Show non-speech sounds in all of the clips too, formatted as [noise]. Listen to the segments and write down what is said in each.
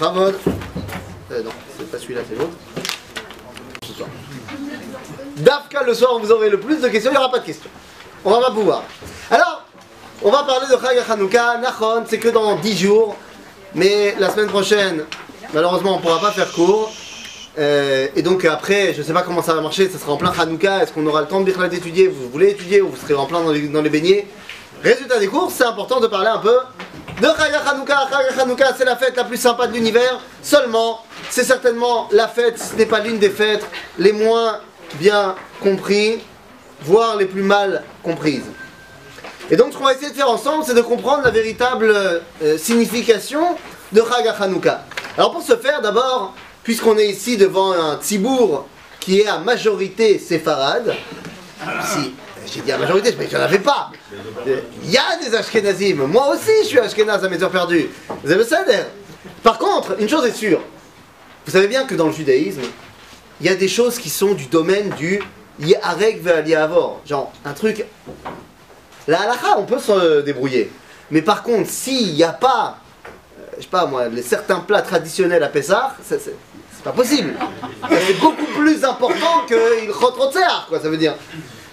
Khamod. Euh, non, c'est pas celui-là, c'est l'autre. Ce soir. Dafka, le soir, vous aurez le plus de questions, il n'y aura pas de questions. On va pas pouvoir. Alors, on va parler de Chag Hanouka. Nachon, c'est que dans 10 jours. Mais la semaine prochaine, malheureusement, on ne pourra pas faire court. Euh, et donc après, je ne sais pas comment ça va marcher, ça sera en plein Hanouka. Est-ce qu'on aura le temps de d'étudier? Vous voulez étudier ou vous serez en plein dans les, dans les beignets? Résultat des cours, c'est important de parler un peu de Chag Hanouka. Hanouka, c'est la fête la plus sympa de l'univers. Seulement, c'est certainement la fête, ce n'est pas l'une des fêtes les moins bien comprises, voire les plus mal comprises. Et donc, ce qu'on va essayer de faire ensemble, c'est de comprendre la véritable euh, signification de Chag Hanouka. Alors, pour ce faire, d'abord, puisqu'on est ici devant un tzibour qui est à majorité séfarade, si j'ai dit à majorité, mais je n'en avais pas. Il y a des Ashkenazim. Moi aussi, je suis Ashkenaz à mes heures perdues. Vous avez ça Par contre, une chose est sûre. Vous savez bien que dans le judaïsme, il y a des choses qui sont du domaine du Yarek Ve'aliavor. Genre, un truc. La halakha, on peut se débrouiller. Mais par contre, s'il n'y a pas, euh, je sais pas moi, les, certains plats traditionnels à Pessah, c'est pas possible. C'est beaucoup plus important que il quoi, ça veut dire.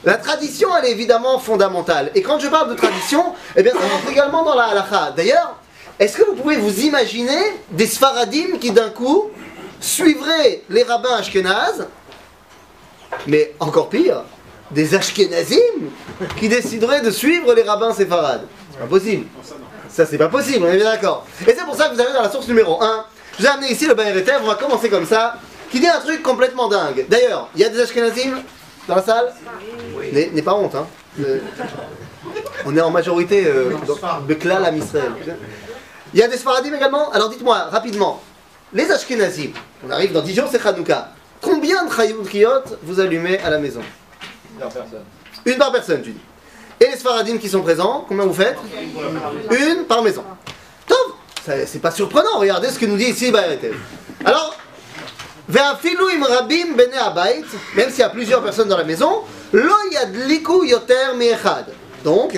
La tradition, elle est évidemment fondamentale. Et quand je parle de tradition, eh bien, ça rentre également dans la halakha. D'ailleurs, est-ce que vous pouvez vous imaginer des sfaradim qui d'un coup suivraient les rabbins ashkénazes, mais encore pire, des ashkénazim qui décideraient de suivre les rabbins séfarades? C'est pas possible. Ça, c'est pas possible, on est bien d'accord. Et c'est pour ça que vous avez dans la source numéro 1 je vous ai amené ici le Bayer on va commencer comme ça, qui dit un truc complètement dingue. D'ailleurs, il y a des Ashkenazim dans la salle oui. N'est pas honte, hein. on est en majorité euh, Bekla la Israël. Il y a des Sfaradim également Alors dites-moi rapidement, les Ashkenazim, on arrive dans 10 jours, c'est Hanouka. Combien de Chayout vous allumez à la maison? Une par personne. Une par personne, tu dis. Et les Sfaradim qui sont présents, combien vous faites? Une par maison. Top c'est pas surprenant, regardez ce que nous dit ici Alors, rabim même s'il y a plusieurs personnes dans la maison. Donc,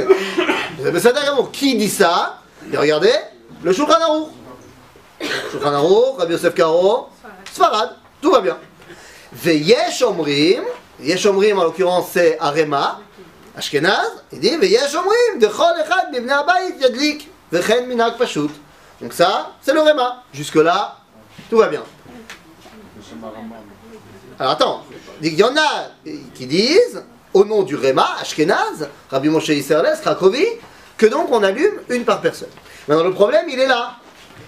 qui dit ça regardez, le Shulchan Aruch. Shulchan Aruch, Rabbi Yosef Karo, Sfarad, tout va bien. Veyesh omrim, Yesh omrim en l'occurrence c'est Arema, Ashkenaz, il dit Veyesh omrim, dechol echad mibne abayit yadlik, vechen minak pashut. Donc ça, c'est le Réma. Jusque-là, tout va bien. Alors attends, il y en a qui disent, au nom du Réma, Ashkenaz, Rabbi Moshe Isserles, Krakovi, que donc on allume une par personne. Maintenant le problème, il est là.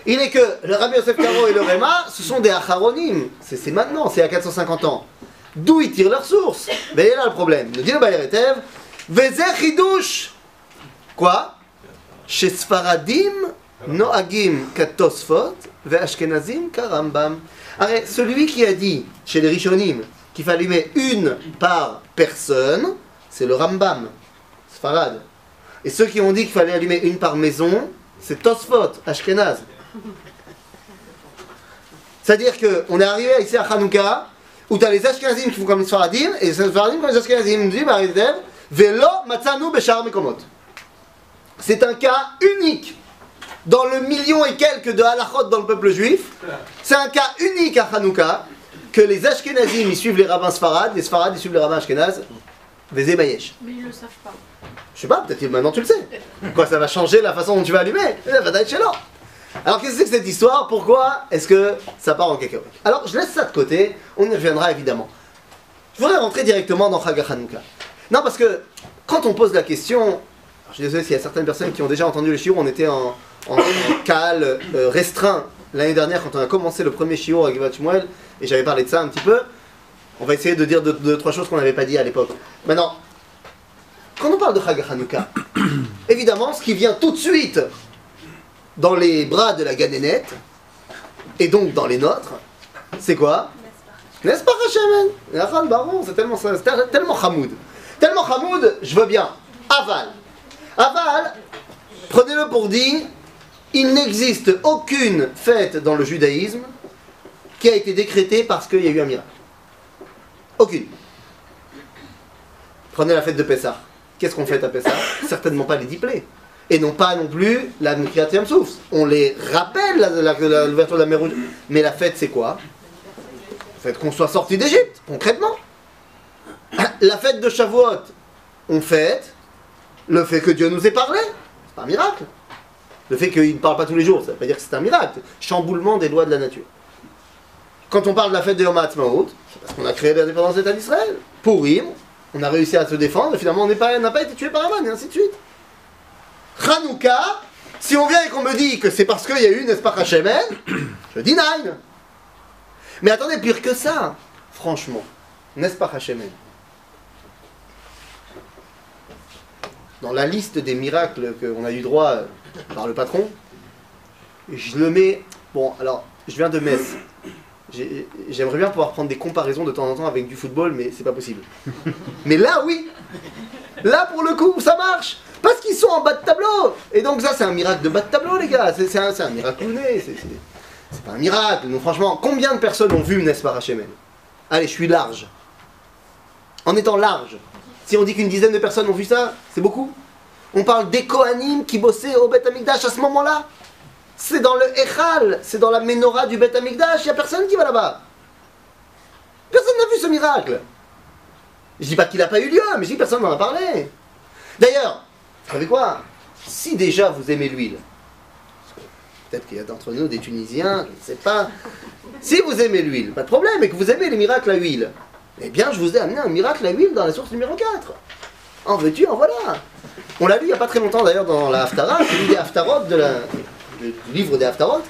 Il est que le Rabbi Yosef Karo et le Réma, ce sont des Acharonim. C'est maintenant, c'est à 450 ans. D'où ils tirent leur source? Mais il est là le problème. Nous dit le Bayer Etev, Vezech Quoi? Chez Noagim katosfot ve'ashkenazim karambam. Celui qui a dit chez les Rishonim qu'il fallait allumer une par personne, c'est le Rambam, Sfarad. Et ceux qui ont dit qu'il fallait allumer une par maison, c'est Tosfot, Ashkenaz. C'est-à-dire qu'on est arrivé ici à Hanouka, où tu as les Ashkenazim qui font comme les Sfaradim, et les Sfaradim comme les Ashkenazim. Nous dit, Velo matzanu beshar mekomot. C'est un cas unique dans le million et quelques de halachot dans le peuple juif. C'est un cas unique à Hanouka que les Ashkenazim ils suivent les rabbins Sfarad, les Sfarad ils suivent les rabbins Ashkenaz. Mais ils le savent pas. Je sais pas, peut-être que maintenant tu le sais. Quoi, ça va changer la façon dont tu vas allumer? Alors qu'est-ce que c'est que cette histoire? Pourquoi est-ce que ça part en cacahuète? Alors je laisse ça de côté, on y reviendra évidemment. Je voudrais rentrer directement dans Chag Hanouka. Non, parce que quand on pose la question, je suis désolé s'il y a certaines personnes qui ont déjà entendu le shiur, on était en, en cal euh, restreint l'année dernière quand on a commencé le premier shiur avec Shmuel, et j'avais parlé de ça un petit peu. On va essayer de dire deux, trois choses qu'on n'avait pas dit à l'époque. Maintenant, quand on parle de Chag Hanouka, [coughs] évidemment, ce qui vient tout de suite dans les bras de la Ganénette, et donc dans les nôtres, c'est quoi? N'est-ce pas Hashem Baron, c'est tellement, tellement Hamoud. Tellement Hamoud, je veux bien. Aval. Aval, prenez-le pour dire, il n'existe aucune fête dans le judaïsme qui a été décrétée parce qu'il y a eu un miracle. Aucune. Prenez la fête de Pessah. Qu'est-ce qu'on fête à Pessah? Certainement pas les diplés. et non pas non plus la Kriyat Souf. On les rappelle, l'ouverture de la mer Rouge. Mais la fête, c'est quoi? La fête qu'on soit sorti d'Égypte, concrètement. La fête de Shavuot, on fête le fait que Dieu nous ait parlé. C'est pas un miracle. Le fait qu'il ne parle pas tous les jours, ça ne veut pas dire que c'est un miracle. Chamboulement des lois de la nature. Quand on parle de la fête de Yom HaAtzmaut, c'est parce qu'on a créé l'indépendance d'État d'Israël. Pourim, on a réussi à se défendre, et finalement on n'a pas, été tué par Aman, et ainsi de suite. Hanouka, si on vient et qu'on me dit que c'est parce qu'il y a eu, n'est-ce pas, Hachemen, je dis nine. Mais attendez, pire que ça, franchement, n'est-ce pas, Hachemen Dans la liste des miracles qu'on a eu droit par le patron, je le mets. Bon, alors, je viens de Metz. J'aimerais bien pouvoir prendre des comparaisons de temps en temps avec du football, mais c'est pas possible. [laughs] Mais là, oui Là, pour le coup, ça marche Parce qu'ils sont en bas de tableau Et donc, ça, c'est un miracle de bas de tableau, les gars C'est un, un, miracle C'est pas un miracle. Donc, franchement, combien de personnes ont vu n'est-ce pas, Allez, je suis large. En étant large. Si on dit qu'une dizaine de personnes ont vu ça, c'est beaucoup? On parle des Kohanim qui bossaient au Beth Amikdash à ce moment-là c'est dans le Echal, c'est dans la menorah du Beth Amikdash, il n'y a personne qui va là-bas. Personne n'a vu ce miracle. Je dis pas qu'il n'a pas eu lieu, mais je dis que personne n'en a parlé. D'ailleurs, vous savez quoi? Si déjà vous aimez l'huile, peut-être qu'il y a d'entre nous des Tunisiens, je ne sais pas. Si vous aimez l'huile, pas de problème, et que vous aimez les miracles à huile, eh bien je vous ai amené un miracle à huile dans la source numéro 4. En veux-tu, en voilà. On l'a lu il n'y a pas très longtemps d'ailleurs dans la Haftara, Haftarot de la, du livre des Haftarot,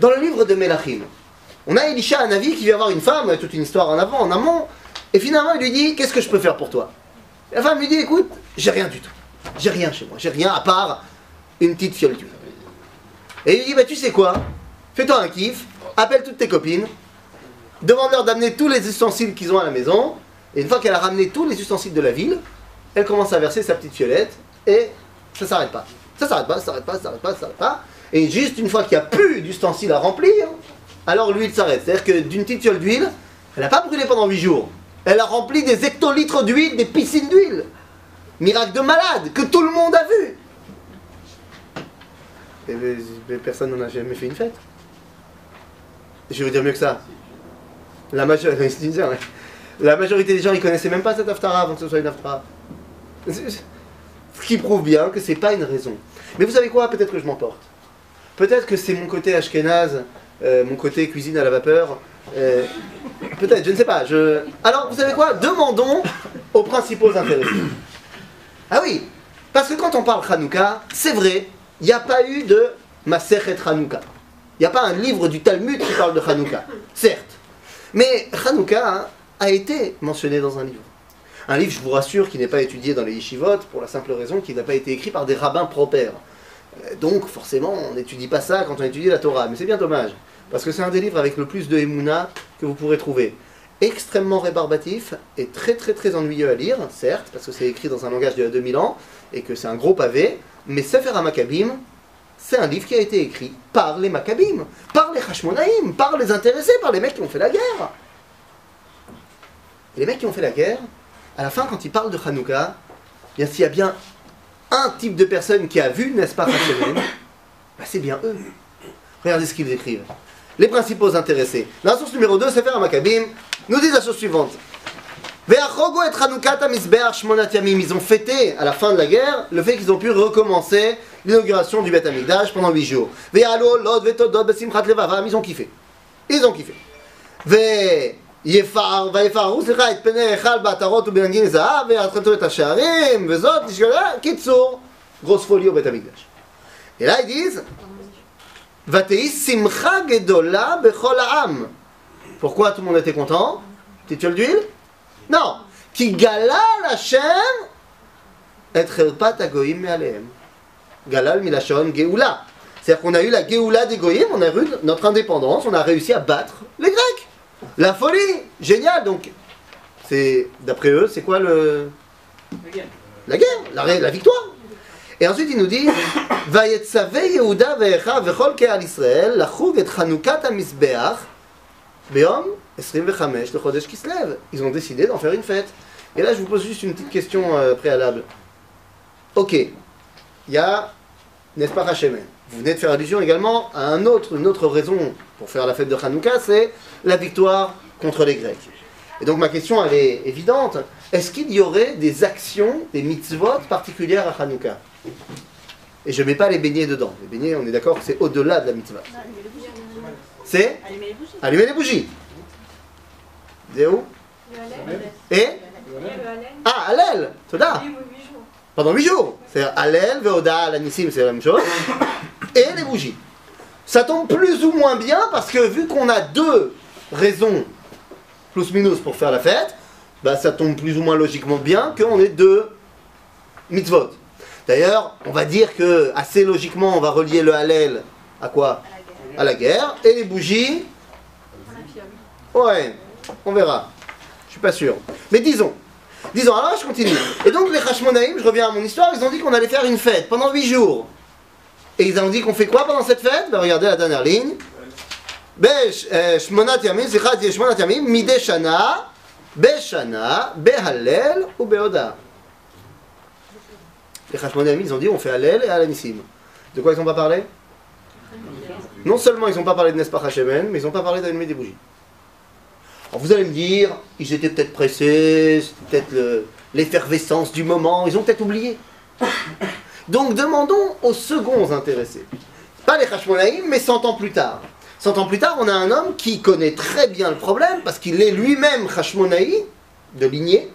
dans le livre de Melachim, on a Elisha, un avis qui vient voir une femme, toute une histoire en avant, en amont, et finalement il lui dit Qu'est-ce que je peux faire pour toi? La femme lui dit Écoute, j'ai rien du tout. J'ai rien chez moi, j'ai rien à part une petite fiole d'huile. Et il lui dit Bah tu sais quoi? Fais-toi un kiff, appelle toutes tes copines, demande-leur d'amener tous les ustensiles qu'ils ont à la maison, et une fois qu'elle a ramené tous les ustensiles de la ville, elle commence à verser sa petite fiolette, et ça s'arrête pas. Ça s'arrête pas, ça s'arrête pas, ça s'arrête pas, ça s'arrête pas. Et juste une fois qu'il n'y a plus d'ustensiles à remplir, alors l'huile s'arrête. C'est-à-dire que d'une petite fiole d'huile, elle n'a pas brûlé pendant 8 jours. Elle a rempli des hectolitres d'huile, des piscines d'huile. Miracle de malade, que tout le monde a vu. Et personne n'en a jamais fait une fête. Je vous dire mieux que ça. [laughs] La majorité des gens, ils connaissaient même pas cette aftara avant que ce soit une aftara. Ce qui prouve bien que c'est pas une raison. Mais vous savez quoi? Peut-être que je m'emporte. Peut-être que c'est mon côté ashkénaze, euh, mon côté cuisine à la vapeur. Euh, peut-être, je ne sais pas. Alors, vous savez quoi? Demandons aux principaux intéressés. Ah oui, parce que quand on parle Hanouka, c'est vrai, il n'y a pas eu de Maserhet Hanouka. Il n'y a pas un livre du Talmud qui parle de Hanouka. Certes. Mais Hanouka a été mentionné dans un livre. Un livre, je vous rassure, qui n'est pas étudié dans les yeshivot, pour la simple raison qu'il n'a pas été écrit par des rabbins propères. Euh, donc, forcément, on n'étudie pas ça quand on étudie la Torah. Mais c'est bien dommage, parce que c'est un des livres avec le plus de Emouna que vous pourrez trouver. Extrêmement rébarbatif et très très très ennuyeux à lire, certes, parce que c'est écrit dans un langage de 2000 ans et que c'est un gros pavé, mais Sefer HaMakkabim, c'est un livre qui a été écrit par les Maccabim, par les Hashmonaïm, par les intéressés, par les mecs qui ont fait la guerre. les mecs qui ont fait la guerre, à la fin, quand il parle de Hanouka, s'il y a bien un type de personne qui a vu, n'est-ce pas, [coughs] bah, c'est bien eux. Regardez ce qu'ils écrivent. Les principaux intéressés. La source numéro 2, c'est Maccabim, nous dit la chose suivante. Ils ont fêté à la fin de la guerre le fait qu'ils ont pu recommencer l'inauguration du Beth Amikdash pendant 8 jours. Ils ont kiffé. Ils ont kiffé. יפר, ויפארו סליחה את פני היכל בעטרות ובנגין זהב ויחטטו את השערים וזאת נשגלה קיצור גרוס פוליו בית המקדש. אלא ils disent ותהי שמחה גדולה בכל העם. Pourquoi tout le monde était content Petite fiole d'huile Non כי גלל השם את חרפת הגויים מעליהם. גלל מלשון גאולה. C'est-à-dire qu'on a eu la Géoula des Goyim, on a eu notre indépendance, on a réussi à battre les Grecs. La folie Génial Donc, c'est d'après eux, c'est quoi le. La guerre. La guerre, la, la victoire. Et ensuite, il nous dit Vayetzave Yehuda ve'echa vechol ke'al Israël lachug et chanukat ha-mizbeach be'om 25 le chodesh Kislev. Ils ont décidé d'en faire une fête. Et là, je vous pose juste une petite question euh, préalable. Ok, il y a, n'est-ce pas, Hachemen Vous venez de faire allusion également à un autre, une autre raison pour faire la fête de Hanouka, c'est la victoire contre les Grecs. Et donc ma question, elle est évidente. Est-ce qu'il y aurait des actions, des mitzvot particulières à Hanouka? Et je ne mets pas les beignets dedans. Les beignets, on est d'accord que c'est au-delà de la mitzvah. C'est? Allumer les bougies. allumer les bougies. Et? Ah, Hallel Toda Pendant 8 jours. C'est Hallel, Veoda, Alanissim, c'est la même chose. Et les bougies. Ça tombe plus ou moins bien parce que vu qu'on a deux raisons, plus minus, pour faire la fête, bah ça tombe plus ou moins logiquement bien qu'on ait deux mitzvot. D'ailleurs, on va dire que assez logiquement, on va relier le Hallel à quoi? À la guerre. Et les bougies? Ouais, on verra. Je suis pas sûr. Mais disons. Disons, alors je continue. Et donc les Hashmonaïm, je reviens à mon histoire, ils ont dit qu'on allait faire une fête pendant 8 jours. Et ils ont dit qu'on fait quoi pendant cette fête? Ben, Regardez la dernière ligne. Euh, Shmonat Yamim, Yamim, Mide Shana, Beshana, Behallel ou Beoda. Les Hashmonaïm, ils ont dit on fait Hallel et Alanissim. De quoi ils n'ont pas parlé? Non seulement ils n'ont pas parlé de Nespach Hashemen, mais ils n'ont pas parlé d'allumer des bougies. Vous allez me dire, ils étaient peut-être pressés, peut-être le- l'effervescence du moment, ils ont peut-être oublié. Donc demandons aux seconds intéressés. Pas les Hashmonaïm, mais 100 ans plus tard. 100 ans plus tard, on a un homme qui connaît très bien le problème, parce qu'il est lui-même Hashmonaï, de lignée.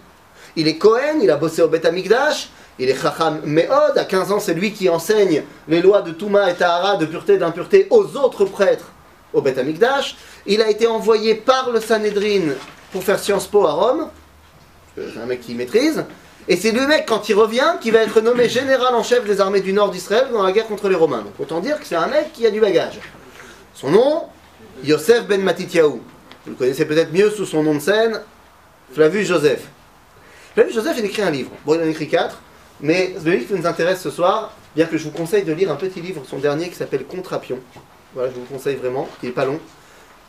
Il est Cohen, il a bossé au Beth Amikdash, il est Chacham Meod, à 15 ans c'est lui qui enseigne les lois de Touma et Tahara, de pureté et d'impureté aux autres prêtres au Beth Amikdash. Il a été envoyé par le Sanhedrin pour faire Sciences Po à Rome, c'est un mec qui maîtrise, et c'est le mec, quand il revient, qui va être nommé général en chef des armées du nord d'Israël dans la guerre contre les Romains. Donc autant dire que c'est un mec qui a du bagage. Son nom, Yosef ben Matityahu. Vous le connaissez peut-être mieux sous son nom de scène, Flavius Joseph. Flavius Joseph, il écrit un livre. Bon, il en écrit quatre, mais le livre qui nous intéresse ce soir, bien que je vous conseille de lire un petit livre, son dernier, qui s'appelle Contrapion. Voilà, je vous le conseille vraiment, il n'est pas long.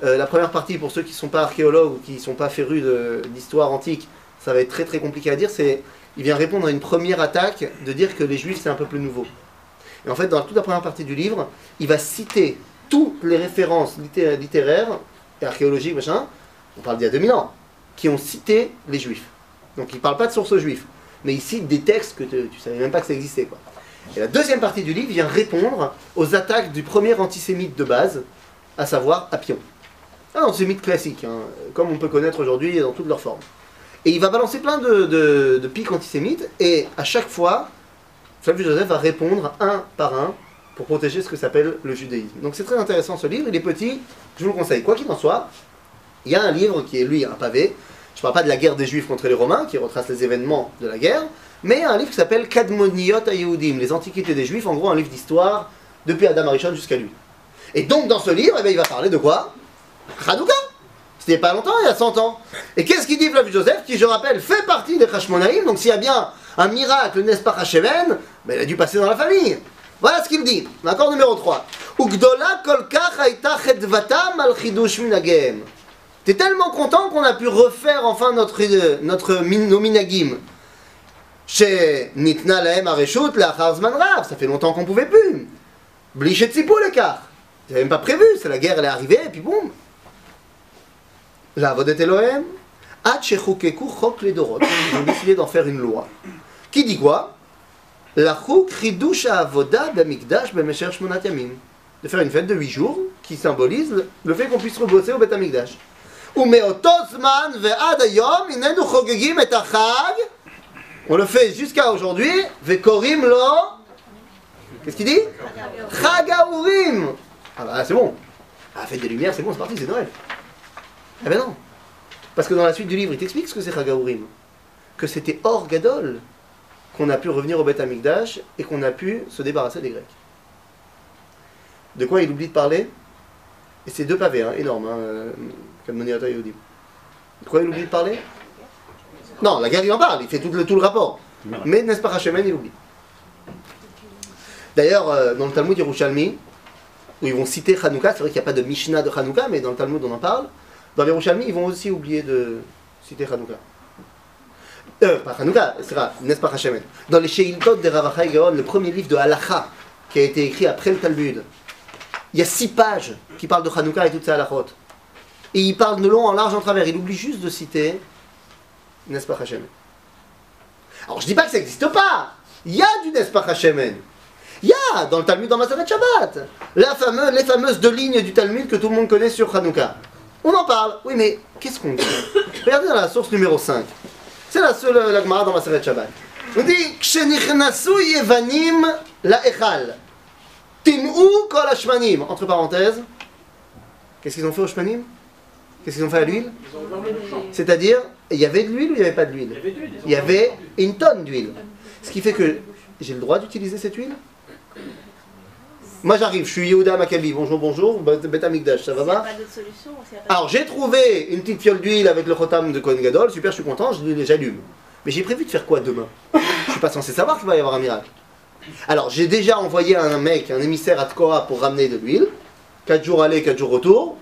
Euh, la première partie, pour ceux qui ne sont pas archéologues ou qui ne sont pas férus d'histoire antique, ça va être très très compliqué à dire, c'est il vient répondre à une première attaque de dire que les juifs c'est un peuple nouveau. Et en fait, dans toute la première partie du livre, il va citer toutes les références litté- littéraires et archéologiques, machin, on parle d'il y a 2000 ans, qui ont cité les juifs. Donc il ne parle pas de sources juives, mais il cite des textes que tu ne savais même pas que ça existait. Quoi. Et la deuxième partie du livre vient répondre aux attaques du premier antisémite de base, à savoir Appion. Un antisémite classique, hein, comme on peut connaître aujourd'hui dans toutes leurs formes. Et il va balancer plein de pics antisémites, et à chaque fois, Flavius Joseph va répondre un par un pour protéger ce que s'appelle le judaïsme. Donc c'est très intéressant ce livre, il est petit, je vous le conseille. Quoi qu'il en soit, il y a un livre qui est lui un pavé. Je ne parle pas de la guerre des Juifs contre les Romains, qui retrace les événements de la guerre, mais un livre qui s'appelle Kadmoniot Yehudim, les antiquités des Juifs, en gros un livre d'histoire depuis Adam Arishon jusqu'à lui. Et donc dans ce livre, eh bien, il va parler de quoi? Hanouka C'était pas longtemps, il y a 100 ans. Et qu'est-ce qu'il dit Flavius Joseph, qui je rappelle fait partie des Hashmonaïm, donc s'il y a bien un miracle, n'est-ce pas Hacheven, ben, il a dû passer dans la famille. Voilà ce qu'il dit. D'accord numéro 3. Ugdola kol kach haïta chedvatam al chidush minagem. T'es tellement content qu'on a pu refaire enfin notre, euh, notre nos minagim Chez Nitna lahem areshut lachar zman rav. Ça fait longtemps qu'on pouvait plus. Blichet tzipou l'écart. Ils n'avaient même pas prévu. C'est la guerre, elle est arrivée, et puis boum. La vodet Elohim. Ad shechukeku chok ledorot. Ils ont décidé d'en faire une loi. Qui dit quoi Lachuk chidush avoda b'amikdash b'mesher shmonat yamim. De faire une fête de 8 jours qui symbolise le- le fait qu'on puisse rebosser au Beth Amikdash. ומאותו זמן ועד היום הננו חוגגים את החג, On le fait jusqu'à aujourd'hui. Vekorim lo. Qu'est-ce qu'il dit? Chagaourim. Ah bah c'est bon. Ah, faites des lumières, c'est bon, c'est parti, c'est Noël. Eh ben non. Parce que dans la suite du livre, il t'explique ce que c'est Chagaourim. Que c'était hors Gadol qu'on a pu revenir au Beth Amikdash et qu'on a pu se débarrasser des Grecs. De quoi il oublie de parler? Et c'est deux pavés, hein, énormes, hein, euh, comme Moneyata Yodim. De quoi il oublie de parler? Non, la guerre il en parle, il fait tout le, tout le rapport. Mais n'est-ce pas Hachemen, il oublie. D'ailleurs, euh, dans le Talmud Yerushalmi, où ils vont citer Hanouka, c'est vrai qu'il n'y a pas de Mishnah de Hanouka, mais dans le Talmud on en parle. Dans les Yerushalmi, ils vont aussi oublier de citer Hanouka. euh, pas Hanouka, c'est n'est-ce pas Hashemen Dans les Sheiltot de Ravachai Gaon, le premier livre de Halacha, qui a été écrit après le Talmud, il y a six pages qui parlent de Hanouka et toutes ses halachot. Et il parle de long en large en travers. Il oublie juste de citer, n'est-ce Alors je dis pas que ça n'existe pas. Il y a du n'est-ce pas. Il y a dans le Talmud dans Maseret Shabbat la fameuse, les fameuses deux lignes du Talmud que tout le monde connaît sur Hanouka. On en parle, oui, mais qu'est-ce qu'on dit? Regardez dans la source numéro 5. C'est la seule la Gemara dans Maseret Shabbat. On dit yevanim la echal. Tim'u kol. Entre parenthèses, qu'est-ce qu'ils ont fait au shmanim? Qu'est-ce qu'ils ont fait à l'huile C'est-à-dire, il y avait de l'huile ou il n'y avait pas de l'huile Il y avait une tonne d'huile. Ce qui fait que j'ai le droit d'utiliser cette huile Moi j'arrive, je suis Yehuda Maccabi, bonjour, bonjour, Bet Amikdash, ça va pas Alors j'ai trouvé une petite fiole d'huile avec le khotam de Kohen Gadol, super, je suis content, j'allume. Mais j'ai prévu de faire quoi demain [laughs] Je suis pas censé savoir qu'il va y avoir un miracle. Alors j'ai déjà envoyé un mec, un émissaire à Tkora pour ramener de l'huile. 4 jours aller, 4 jours retour.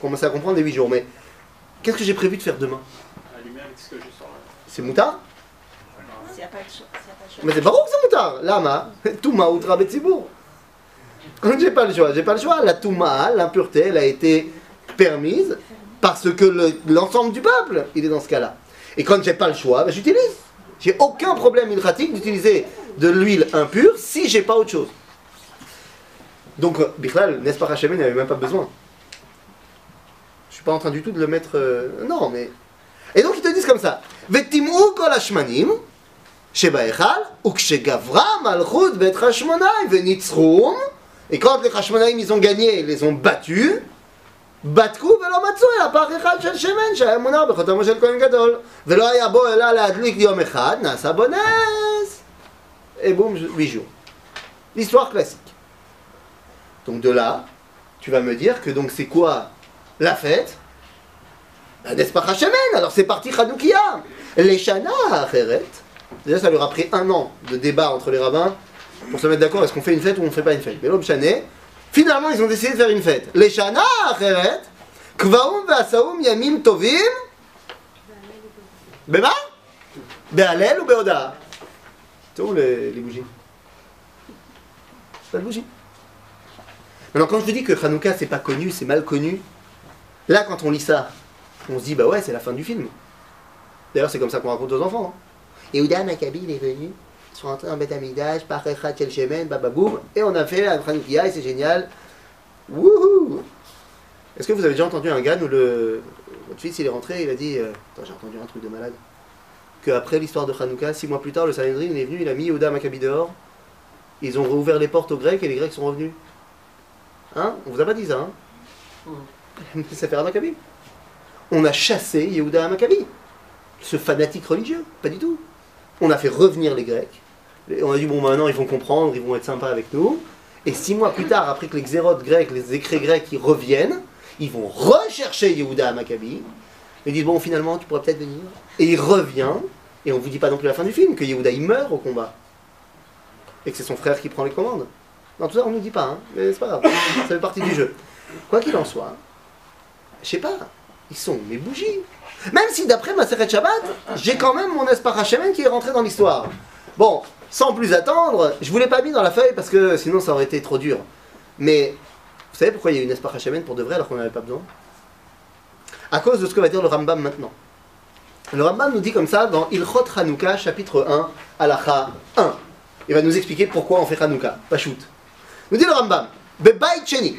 Commencez à comprendre les 8 jours. Mais qu'est-ce que j'ai prévu de faire demain Allumé avec ce que j'ai sur la. C'est moutard. Mais c'est pas que c'est moutard. Lama, [laughs] Touma outra betsibour. [laughs] J'ai pas le choix, j'ai pas le choix. La Touma, l'impureté, elle a été permise parce que le- l'ensemble du peuple, il est dans ce cas-là. Et quand j'ai pas le choix, ben, j'utilise. J'ai aucun problème ilratique d'utiliser de l'huile impure si j'ai pas autre chose. Donc, euh, Bichlal, n'est-ce pas, Hachem n'avait même pas besoin Je suis pas en train du tout de le mettre. euh, Non, mais. Et donc ils te disent comme ça. Vetimou kol hashmanim, שבהיכל, וכשגברה מלכות בית חשמונאי וניצחום, et quand les חשמונאים ils ont gagné, ils les ont battus, בדקו ולא מצאו אלא פח אחד של שמן שהיה מונח בחותמו של כהן גדול, ולא היה בו אלא להדליק יום אחד, נעשה בו נס. Et boum, huit jours. L'histoire classique. Donc de là, tu vas me dire que donc c'est quoi la fête Alors c'est parti Hanoukia. Les Shana Acheret. Déjà, ça leur a pris un an de débat entre les rabbins pour se mettre d'accord est-ce qu'on fait une fête ou on ne fait pas une fête. Mais l'homme finalement, ils ont décidé de faire une fête. Les Shana Acheret. Kvaum ve'asaum yamim tovim. Bema Be'alel ou be'oda C'est où les, les bougies? Pas de bougies. Maintenant, quand je dis que Hanouka c'est pas connu, c'est mal connu, là quand on lit ça, on se dit bah ouais, c'est la fin du film. D'ailleurs, c'est comme ça qu'on raconte aux enfants. hein. Yehuda Maccabi, il est venu, ils sont rentrés en Beth Amikdash, par Shel Shemen, bababoum, et on a fait la Hanoukia et c'est génial. Wouhou Est-ce que vous avez déjà entendu un gars où le. Votre fils il est rentré, il a dit. euh, Attends, j'ai entendu un truc de malade. Qu'après l'histoire de Hanouka, six mois plus tard, le Sanhedrin est venu, il a mis Yehuda Maccabi dehors. Ils ont rouvert les portes aux Grecs et les Grecs sont revenus. Hein? On vous a pas dit ça, hein? Faire Maccabi. On a chassé Yehuda Maccabi, ce fanatique religieux, pas du tout. On a fait revenir les Grecs. On a dit, bon, maintenant ils vont comprendre, ils vont être sympas avec nous. Et six mois plus tard, après que les xérotes grecs, les écrits grecs, ils reviennent, ils vont rechercher Yehuda Maccabi. Ils disent, bon, finalement, tu pourrais peut-être venir. Et il revient, et on vous dit pas non plus la fin du film, que Yehuda il meurt au combat. Et que c'est son frère qui prend les commandes. Non, tout ça, on nous dit pas, hein. mais c'est pas grave, ça fait partie du jeu. Quoi qu'il en soit, je sais pas, ils sont mes bougies. Même si d'après ma Seret Shabbat, j'ai quand même mon Espar Hashemen qui est rentré dans l'histoire. Bon, sans plus attendre, je vous l'ai pas mis dans la feuille parce que sinon ça aurait été trop dur. Mais vous savez pourquoi il y a une Espar Hashemen pour de vrai alors qu'on n'avait pas besoin? À cause de ce que va dire le Rambam maintenant. Le Rambam nous dit comme ça dans Ilchot Hanouka, chapitre 1, Alacha 1. Il va nous expliquer pourquoi on fait Hanouka. Pas shoot. Nous dit le Rambam, Bebait Sheni,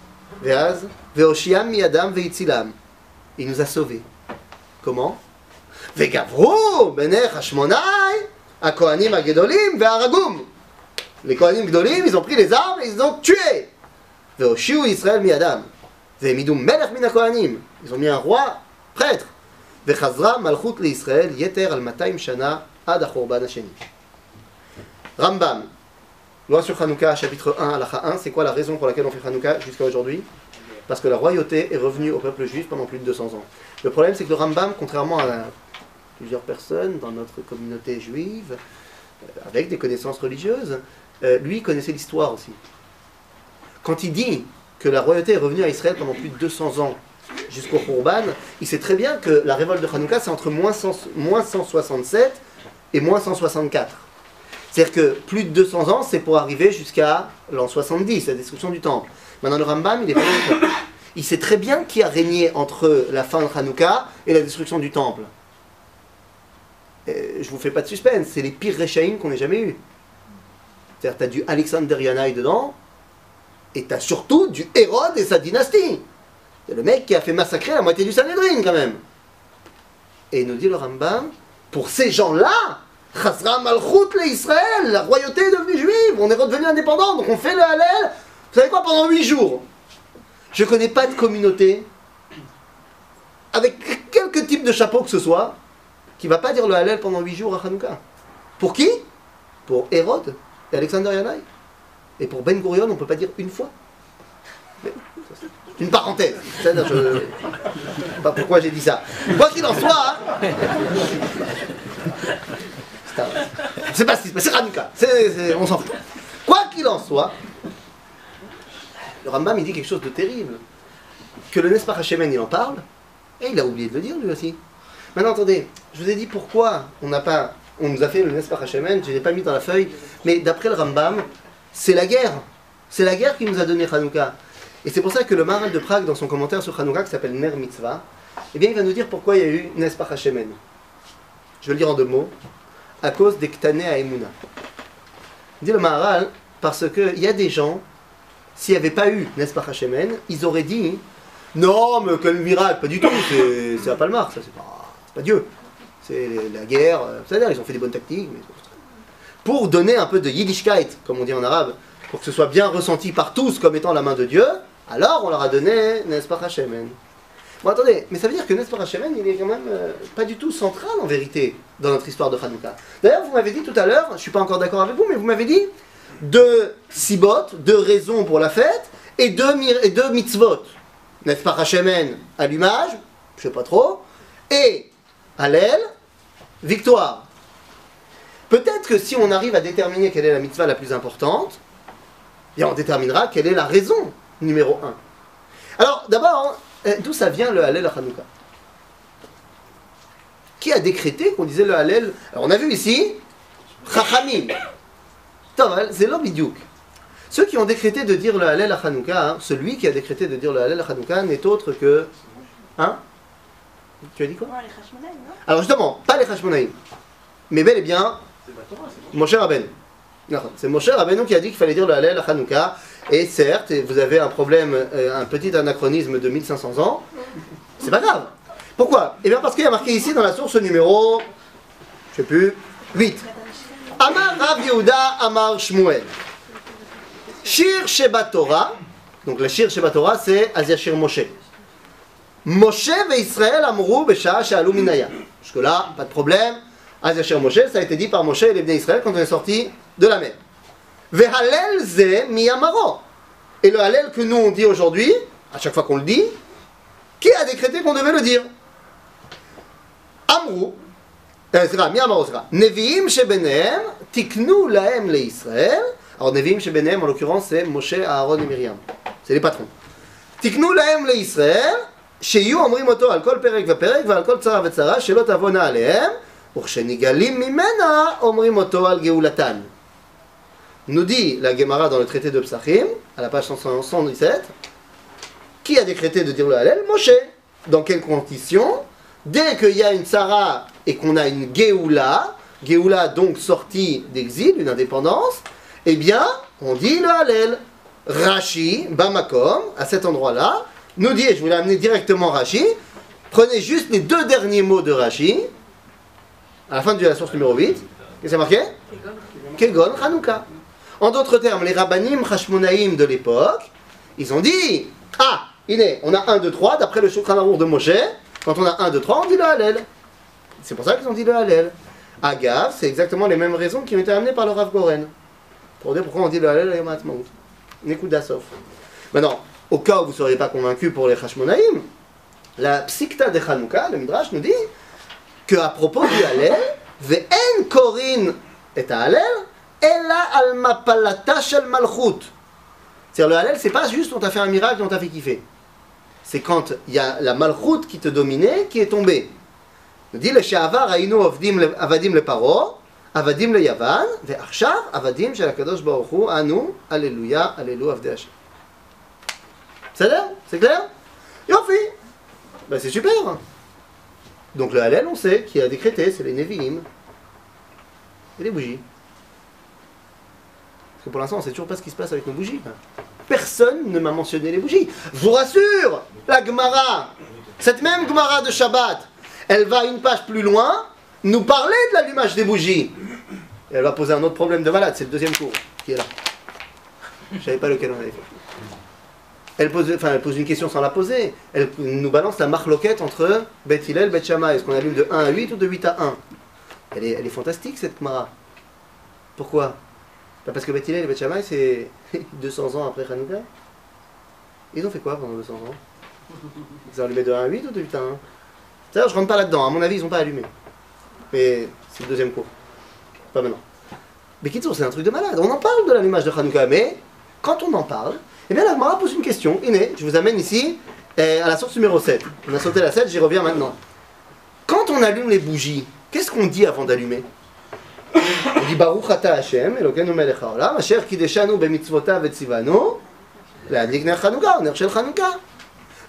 a fait kiffer. ואז, והושיעם מידם והצילם. Il nous a sauvés. Comment וגברו בני חשמונאי, הכהנים הגדולים והרגום. Les כהנים גדולים, ils ont pris les armes et ils ont tué. והושיעו ישראל מידם. והעמידו מלך מן הכהנים. Ils ont mis un roi prêtre. וחזרה מלכות לישראל יתר על 200 שנה ad Achorban Hasheni. Rambam, loi sur Hanouka, chapitre 1, halakha 1, c'est quoi la raison pour laquelle on fait Hanouka jusqu'à aujourd'hui? Parce que la royauté est revenue au peuple juif pendant plus de 200 ans. Le problème, c'est que le Rambam, contrairement à plusieurs personnes dans notre communauté juive, euh, avec des connaissances religieuses, euh, lui connaissait l'histoire aussi. Quand il dit que la royauté est revenue à Israël pendant plus de 200 ans jusqu'au Khurban, il sait très bien que la révolte de Hanouka, c'est entre moins, 100 moins 167 et moins 164. C'est-à-dire que plus de 200 ans, c'est pour arriver jusqu'à l'an 70, la destruction du temple. Maintenant, le Rambam, il est pas. Il sait très bien qui a régné entre la fin de Hanouka et la destruction du temple. Euh, je vous fais pas de suspense, c'est les pires Réchaïm qu'on ait jamais eu. C'est-à-dire, tu du Alexander Yanaï dedans, et tu surtout du Hérode et sa dynastie. C'est le mec qui a fait massacrer la moitié du Sanhedrin, quand même. Et nous dit le Rambam, pour ces gens-là, Chasra Malchut le Israël, la royauté est devenue juive, on est redevenu indépendant, donc on fait le Hallel, vous savez quoi, pendant huit jours. Je connais pas de communauté, avec quelque type de chapeau que ce soit, qui va pas dire le Hallel pendant huit jours à Hanouka. Pour qui? Pour Hérode et Alexander Yanaï. Et pour Ben Gurion, on peut pas dire une fois. Une parenthèse. Je ne sais pas pourquoi j'ai dit ça. Quoi qu'il en soit, hein, [laughs] c'est pas passe, c'est c'est- on s'en fout. Quoi qu'il en soit, le Rambam il dit quelque chose de terrible. Que le Nespach Hashemen il en parle, et il a oublié de le dire lui aussi. Maintenant attendez, je vous ai dit pourquoi on n'a pas, on nous a fait le Nespach Hashemen, je ne l'ai pas mis dans la feuille, mais d'après le Rambam, c'est la guerre. C'est la guerre qui nous a donné Hanouka. Et c'est pour ça que le Maral de Prague, dans son commentaire sur Hanouka, qui s'appelle Ner Mitzvah, eh bien il va nous dire pourquoi il y a eu Nespach Hashemen. Je vais le dire en deux mots. À cause des Ktane à Emouna. Dit le Maharal, parce qu'il y a des gens, s'il n'y avait pas eu Nespach Hashemen, ils auraient dit Non, mais quel miracle, pas du tout, c'est à Palmar, ça, c'est pas, pas Dieu. C'est la guerre, euh, c'est-à-dire, ils ont fait des bonnes tactiques. mais- Pour donner un peu de Yiddishkeit, comme on dit en arabe, pour que ce soit bien ressenti par tous comme étant la main de Dieu, alors on leur a donné Nespach Hashemen. Bon, attendez, mais ça veut dire que Nespach Hashemen, il est quand même euh, pas du tout central en vérité dans notre histoire de Hanouka. D'ailleurs, vous m'avez dit tout à l'heure, je suis pas encore d'accord avec vous, mais vous m'avez dit deux sibot, deux raisons pour la fête, et deux, et deux mitzvot. Nespach Hashemen, allumage, je sais pas trop, et Hallel, victoire. Peut-être que si on arrive à déterminer quelle est la mitzvah la plus importante, et on déterminera quelle est la raison numéro un. Alors, d'abord, d'où ça vient le Hallel à Hanouka? Qui a décrété qu'on disait le Hallel? Alors, on a vu ici, Chachamim. Tov, C'est l'obidiouk. Ceux qui ont décrété de dire le Hallel à Hanouka, hein, celui qui a décrété de dire le Hallel à Hanouka n'est autre que. Hein? Tu as dit quoi? Non, les Hashmonaïm, non? Alors justement, pas les Hashmonaïm, mais bel et bien Moshe Rabbeinu. C'est Moshe Rabbeinu qui a dit qu'il fallait dire le Hallel à Hanouka. Et certes, vous avez un problème, euh, un petit anachronisme de 1500 ans. C'est pas grave. Pourquoi? Eh bien parce qu'il y a marqué ici dans la source numéro, je sais plus, 8. Amar Rav Yehuda Amar Shmuel. Shir Sheba Torah. Donc le Shir Sheba Torah, c'est Aziashir Moshe. Moshe et Israël Amrou Besha Shalou Minaya. Jusque-là, pas de problème. Aziashir Moshe, ça a été dit par Moshe et les Israël quand on est sorti de la mer. Vehalel ze miyamaro. Et le Hallel que nous on dit aujourd'hui, à chaque fois qu'on le dit, qui a décrété qu'on devait le dire Amrou, euh, סליחה, מי אמר סליחה? נביאים שביניהם תקנו להם לישראל, alors נביאים שביניהם en l'occurrence c'est משה, אהרון ומרים, c'est les patrons. תקנו להם לישראל, שיהיו אומרים אותו על כל פרק ופרק ועל כל צרה וצרה, שלא תבואנה עליהם, וכשנגאלים ממנה אומרים אותו על גאולתן. nous dit la Gemara dans le traité de Psachim, à la page 117, qui a décrété de dire le Hallel Moshe. Dans quelles conditions Dès qu'il y a une Sarah et qu'on a une Géoula, Géoula donc sortie d'exil, une indépendance, eh bien, on dit le Hallel. Rashi, Bamakom, à cet endroit-là, nous dit, et je voulais amener directement Rashi, prenez juste les deux derniers mots de Rashi, à la fin de la source numéro 8, qu'est-ce que c'est marqué? Kegon Hanouka. En d'autres termes, les rabbanim Hashmonaïm de l'époque, ils ont dit Ah, il est, on a 1, 2, 3, d'après le Shulchan Aruch de Moshe, quand on a 1, 2, 3, on dit le Hallel. C'est pour ça qu'ils ont dit le Hallel. Agave, c'est exactement les mêmes raisons qui ont été amenées par le Rav Goren. Pour dire pourquoi on dit le Hallel Yom Ha'atzmaut. Nekuda Sof. Maintenant, au cas où vous ne seriez pas convaincu pour les Hashmonaïm, la Psikta de Hanouka, le Midrash, nous dit que à propos du Hallel, Ve'en Korin et Hallel, Ella al mapalata shel malchut. C'est-à-dire le Hallel, c'est pas juste on t'a fait un miracle, on t'a fait kiffer. C'est quand il y a la malchut qui te dominait, qui est tombée. Il dit le She'avar le- Avadim le Paro, Avadim le Yavan, Ve'achshav Avadim shel HaKadosh Baruch Hu, Anu, Alléluia, Alléluia, Avdei Hashem. C'est clair? C'est clair? Yofi Ben c'est super Donc le Hallel, on sait, qui a décrété, c'est les Nevi'im et les bougies. Parce que pour l'instant, on sait toujours pas ce qui se passe avec nos bougies. Personne ne m'a mentionné les bougies. Je vous rassure, la Gemara, cette même Gemara de Shabbat, elle va une page plus loin nous parler de l'allumage des bougies. Elle va poser un autre problème de malade, c'est le deuxième cours qui est là. Je savais pas lequel on avait fait. Elle pose, enfin, elle pose une question sans la poser. Elle nous balance la marloquette entre Bet Hillel, Bet Shammai. Est-ce qu'on allume de 1 à 8 ou de 8 à 1 elle est, elle est fantastique cette Gemara. Pourquoi? Pas Parce que Bet Hillel et Bet Shammai, c'est [laughs] 200 ans après Hanouka. Ils ont fait quoi pendant 200 ans? Ils ont allumé de 1 à 8 ou de 8 à 1 D'ailleurs, je rentre pas là-dedans. À mon avis, ils n'ont pas allumé. Mais c'est le deuxième cours. Pas maintenant. Mais Kitsour, c'est un truc de malade. On en parle de l'allumage de Hanouka, mais quand on en parle, eh bien la Gemara pose une question. Iné, je vous amène ici euh, à la source numéro 7. On a sauté la 7, j'y reviens maintenant. Quand on allume les bougies, qu'est-ce qu'on dit avant d'allumer? On dit Baruch ata Hashem, Elokeinu melech haolam, asher kideshanu bemitzvotav et tzivanu, להדליק נר חנוכה, או נר של חנוכה.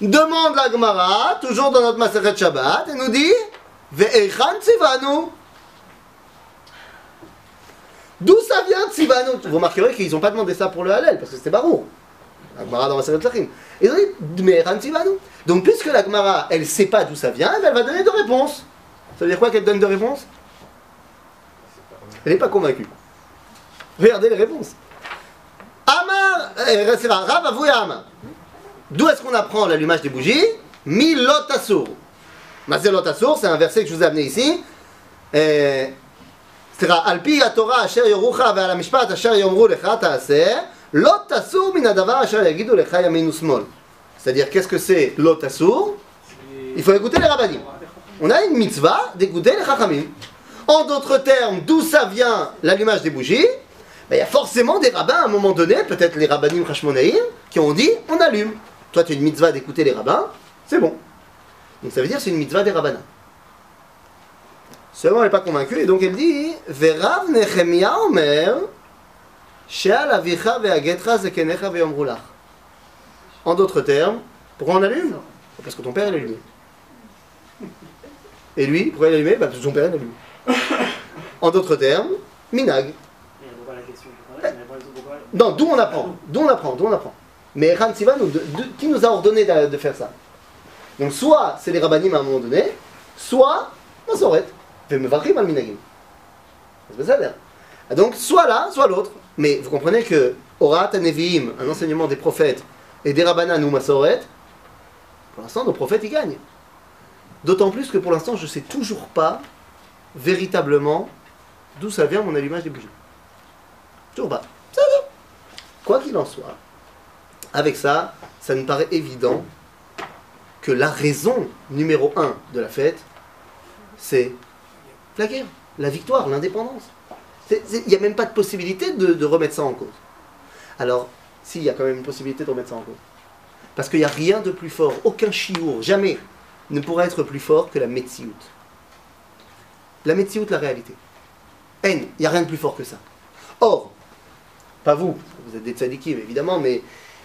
Demande la Gemara, toujours dans notre Maseret Shabbat, et nous dit Ve'echan tzivanu D'où ça vient tzivanu Vous remarquerez qu'ils n'ont pas demandé ça pour le Hallel, parce que c'était Barou. La Gemara dans Maseret Tzachim. Ils ont dit Ve'echan tzivanu Donc, puisque la Gemara, elle ne sait pas d'où ça vient, elle va donner deux réponses. Ça veut dire quoi qu'elle donne deux réponses elle n'est pas convaincue. Regardez les réponses. Amar, vrai, Rav Avouya Amar. D'où est-ce qu'on apprend l'allumage des bougies? Mi lotasur. Mazé lotasur, c'est un verset que je vous ai amené ici. C'est-à-dire, qu'est-ce que c'est lotasur Il faut écouter les rabbinim. On a une mitzvah d'écouter les chachamim. En d'autres termes, d'où ça vient l'allumage des bougies Ben, Il y a forcément des rabbins à un moment donné, peut-être les rabbinim hashmonaïm, qui ont dit on allume. Toi, tu as une mitzvah d'écouter les rabbins, c'est bon. Donc ça veut dire c'est une mitzvah des rabbins. Seulement, elle n'est pas convaincue, et donc elle dit Verav Nehemia Omer, Sheal avicha ve'agetra zekenecha. En d'autres termes, pourquoi on allume? Parce que ton père est allumé. Et lui, pourquoi il allumé Parce que son père est allumé. En d'autres termes, minag. Non, d'où on apprend D'où on apprend D'où on apprend Mais qui nous a ordonné de, de faire ça? Donc, soit c'est les rabbinim à un moment donné, soit Masoret. Vemevarim al minagim. C'est pas ça, là. Donc, soit l'un, soit l'autre. Mais vous comprenez que Orat Nevi'im, un enseignement des prophètes, et des rabbanan ou Masoret, pour l'instant, nos prophètes, ils gagnent. D'autant plus que pour l'instant, je ne sais toujours pas véritablement d'où ça vient mon allumage des bougies. Toujours pas. Ça. Quoi qu'il en soit, avec ça, ça me paraît évident que la raison numéro un de la fête, c'est la guerre, la victoire, l'indépendance. Il n'y a même pas de possibilité de, remettre ça en cause. Alors, s'il y a quand même une possibilité de remettre ça en cause. Parce qu'il n'y a rien de plus fort, aucun chiour, jamais, ne pourra être plus fort que la Metsiout. La Metsiout, la réalité. Haine, il n'y a rien de plus fort que ça. Or, pas vous, vous êtes des tzadikim évidemment, mais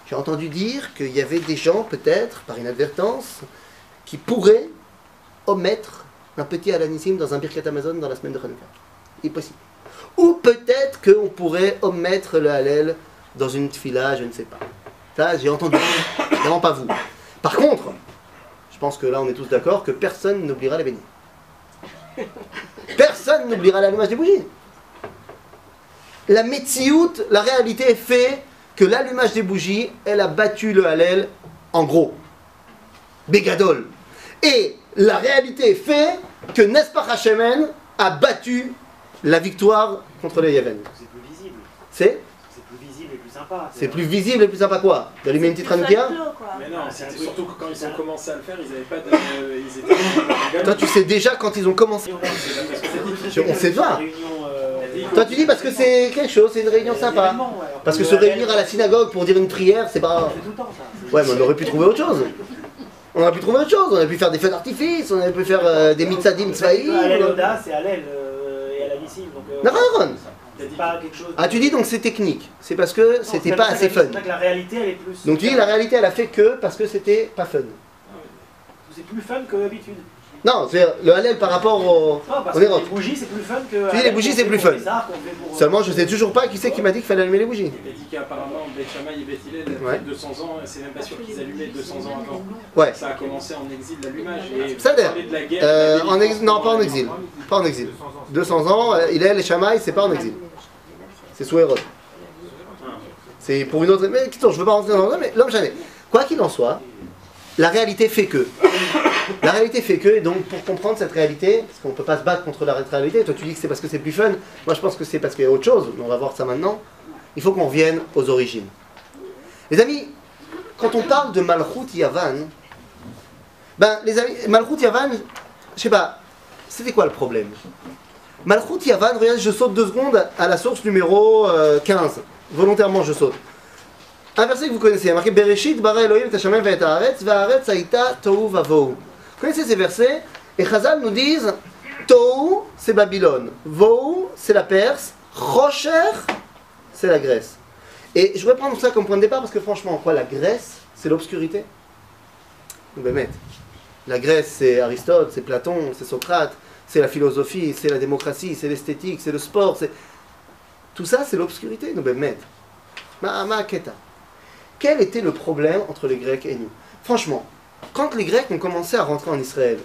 j'ai entendu dire qu'il y avait des gens, peut-être, par inadvertance, qui pourraient omettre un petit alanissim dans un birkat Amazon dans la semaine de Hanouka. Il est possible. Ou peut-être qu'on pourrait omettre le halal dans une tfila, je ne sais pas. Ça, j'ai entendu. [coughs] Vraiment pas vous. Par contre, je pense que là, on est tous d'accord que personne n'oubliera les bénis. Personne n'oubliera l'allumage des bougies. La Metsiout, la réalité fait que l'allumage des bougies, elle a battu le Hallel en gros. Bégadol. Et la réalité fait que Nespach Hashemen, a battu la victoire contre les Yéven C'est plus visible. C'est C'est plus visible et plus sympa. C'est plus visible et plus sympa quoi D'allumer une petite Hanoukia. Mais non, Ah, c'était truc. surtout que quand ils ont commencé à le faire, ils n'avaient pas de. Ils étaient. Toi tu sais déjà quand ils ont commencé. On sait pas. Euh, Toi tu dis parce que c'est quelque chose, c'est une réunion sympa. Parce que se réunir à la synagogue pour dire une prière, c'est pas... C'est tout le temps ça. Ouais mais on aurait pu trouver autre chose. On aurait pu trouver autre chose, on aurait pu faire des feux d'artifice, on aurait pu faire euh, des mitzadim. Hallel Oda, c'est Hallel euh, et Alanissim. Donc, euh, D'accord. C'est pas quelque chose. Ah tu dis donc c'est technique, c'est parce que c'était pas assez fun. C'est ça que la réalité elle est plus. Donc tu dis la réalité elle a fait que parce que c'était pas fun. C'est plus fun que d'habitude. Non, c'est le halal par rapport au... Non, parce que les bougies c'est plus fun que. Tu dis, les bougies, c'est plus fun. euh, Seulement je sais toujours pas qui c'est qui m'a dit qu'il fallait allumer les bougies. Il a dit qu'apparemment, Beth Shammai et Beth Hillel, Ouais. 200 ans, c'est même pas sûr qu'ils allumaient 200 ans avant. Ouais. Ça a commencé en exil l'allumage. Et Ça guerre. Euh, non, pas en exil. Pas en exil. 200 ans, euh, il est les Shamaï, c'est pas en exil. C'est sous Hérode. C'est pour une autre. Mais je veux pas rentrer dans le mais l'homme jamais. Quoi qu'il en soit, la réalité fait que. La réalité fait que, et donc pour comprendre cette réalité, parce qu'on peut pas se battre contre la réalité, toi tu dis que c'est parce que c'est plus fun, moi je pense que c'est parce qu'il y a autre chose, mais on va voir ça maintenant. Il faut qu'on revienne aux origines. Les amis, quand on parle de Malchut Yavan, ben les amis, Malchut Yavan, je sais pas, c'était quoi le problème? Malchut Yavan, regarde, je saute deux secondes à la source numéro euh, 15. Volontairement, je saute. Un verset que vous connaissez, il y a marqué Bereshit, bara Elohim, et Hashamayim, et Haaretz, Haaretz, haïta, tohu, vavohu. Vous connaissez ces versets Et Chazal nous disent Tohu, c'est Babylone. Vohu, c'est la Perse. Rocher, c'est la Grèce. Et je voudrais prendre ça comme point de départ parce que franchement, quoi, la Grèce, c'est l'obscurité? La Grèce, c'est Aristote, c'est Platon, c'est Socrate, c'est la philosophie, c'est la démocratie, c'est l'esthétique, c'est le sport, c'est. Tout ça, c'est l'obscurité, nous, mec. Ma, ma keta. Quel était le problème entre les Grecs et nous? Franchement, quand les Grecs ont commencé à rentrer en Israël,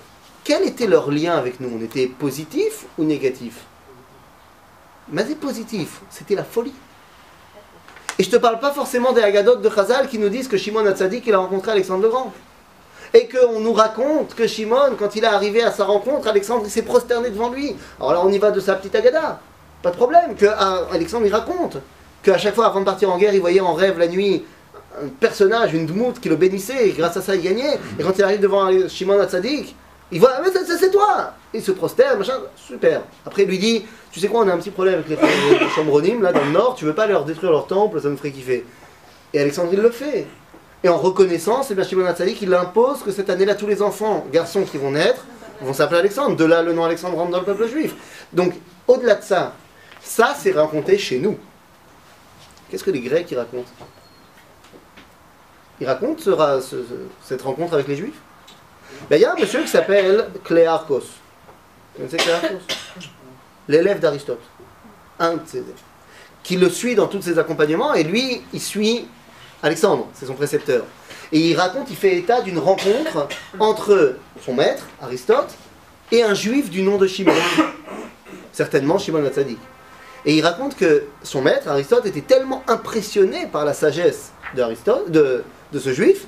quel était leur lien avec nous? On était positif ou négatif? Mais c'est positif, c'était la folie. Et je te parle pas forcément des Haggadot de Chazal qui nous disent que Shimon Hatzadik il a rencontré Alexandre le Grand. Et qu'on nous raconte que Shimon, quand il est arrivé à sa rencontre, Alexandre s'est prosterné devant lui. Alors là on y va de sa petite Agada. Pas de problème. Que ah, Alexandre il raconte qu'à chaque fois avant de partir en guerre, il voyait en rêve la nuit un personnage, une dmout qui le bénissait, et grâce à ça il gagnait. Et quand il arrive devant Shimon Hatzadik, il voit, ah, mais c'est toi Il se prosterne, machin, super. Après il lui dit, tu sais quoi, on a un petit problème avec les, les Chambronim, là dans le nord, tu veux pas leur détruire leur temple, ça nous ferait kiffer. Et Alexandre il le fait. Et en reconnaissance, eh bien, Shimon Hatzadik il impose que cette année-là, tous les enfants, garçons qui vont naître, vont s'appeler Alexandre. De là, le nom Alexandre rentre dans le peuple juif. Donc, au-delà de ça, ça c'est raconté chez nous. Qu'est-ce que les Grecs ils racontent? Ils racontent ce ra- ce- ce- cette rencontre avec les Juifs? Ben, Il y a un monsieur qui s'appelle Cléarchos. Vous connaissez Cléarchos? L'élève d'Aristote. Un de ses élèves. Qui le suit dans tous ses accompagnements et lui, il suit Alexandre, c'est son précepteur. Et il raconte, il fait état d'une rencontre entre son maître, Aristote, et un juif du nom de Shimon. Certainement Shimon Hatzadik. Et il raconte que son maître, Aristote, était tellement impressionné par la sagesse de, de, ce juif,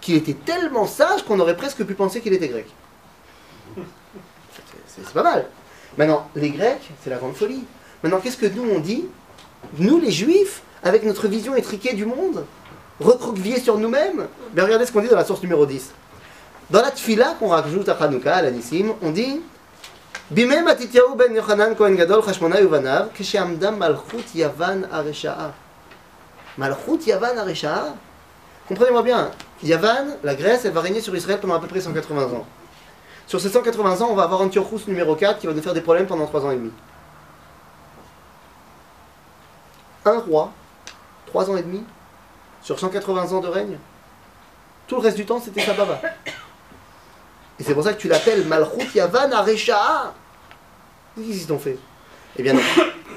qu'il était tellement sage qu'on aurait presque pu penser qu'il était grec. C'est pas mal. Maintenant, les Grecs, c'est la grande folie. Maintenant, qu'est-ce que nous on dit? Nous, les Juifs, avec notre vision étriquée du monde, recroquevillés sur nous-mêmes Ben regardez ce qu'on dit dans la source numéro 10. Dans la tfila qu'on rajoute à Hanouka, à l'Anissim, on dit בימי מתתיהו בן יוחנן כהן גדול חשמונאי ובניו, כשעמדה מלכות יוון הרשעה. מלכות יוון הרשעה Comprenez-moi bien, Yavan, la Grèce, elle va régner sur Israël pendant à peu près 180 ans. Sur ces 180 ans, on va avoir Antiochus numéro 4 qui va nous faire des problèmes pendant 3 ans et demi. Un roi, 3 ans et demi, sur 180 ans de règne. Tout le reste du temps, c'était sa baba. Et c'est pour ça que tu l'appelles Malchut Yavan Aresha'a. Qu'est-ce qu'ils t'ont fait? Eh bien non.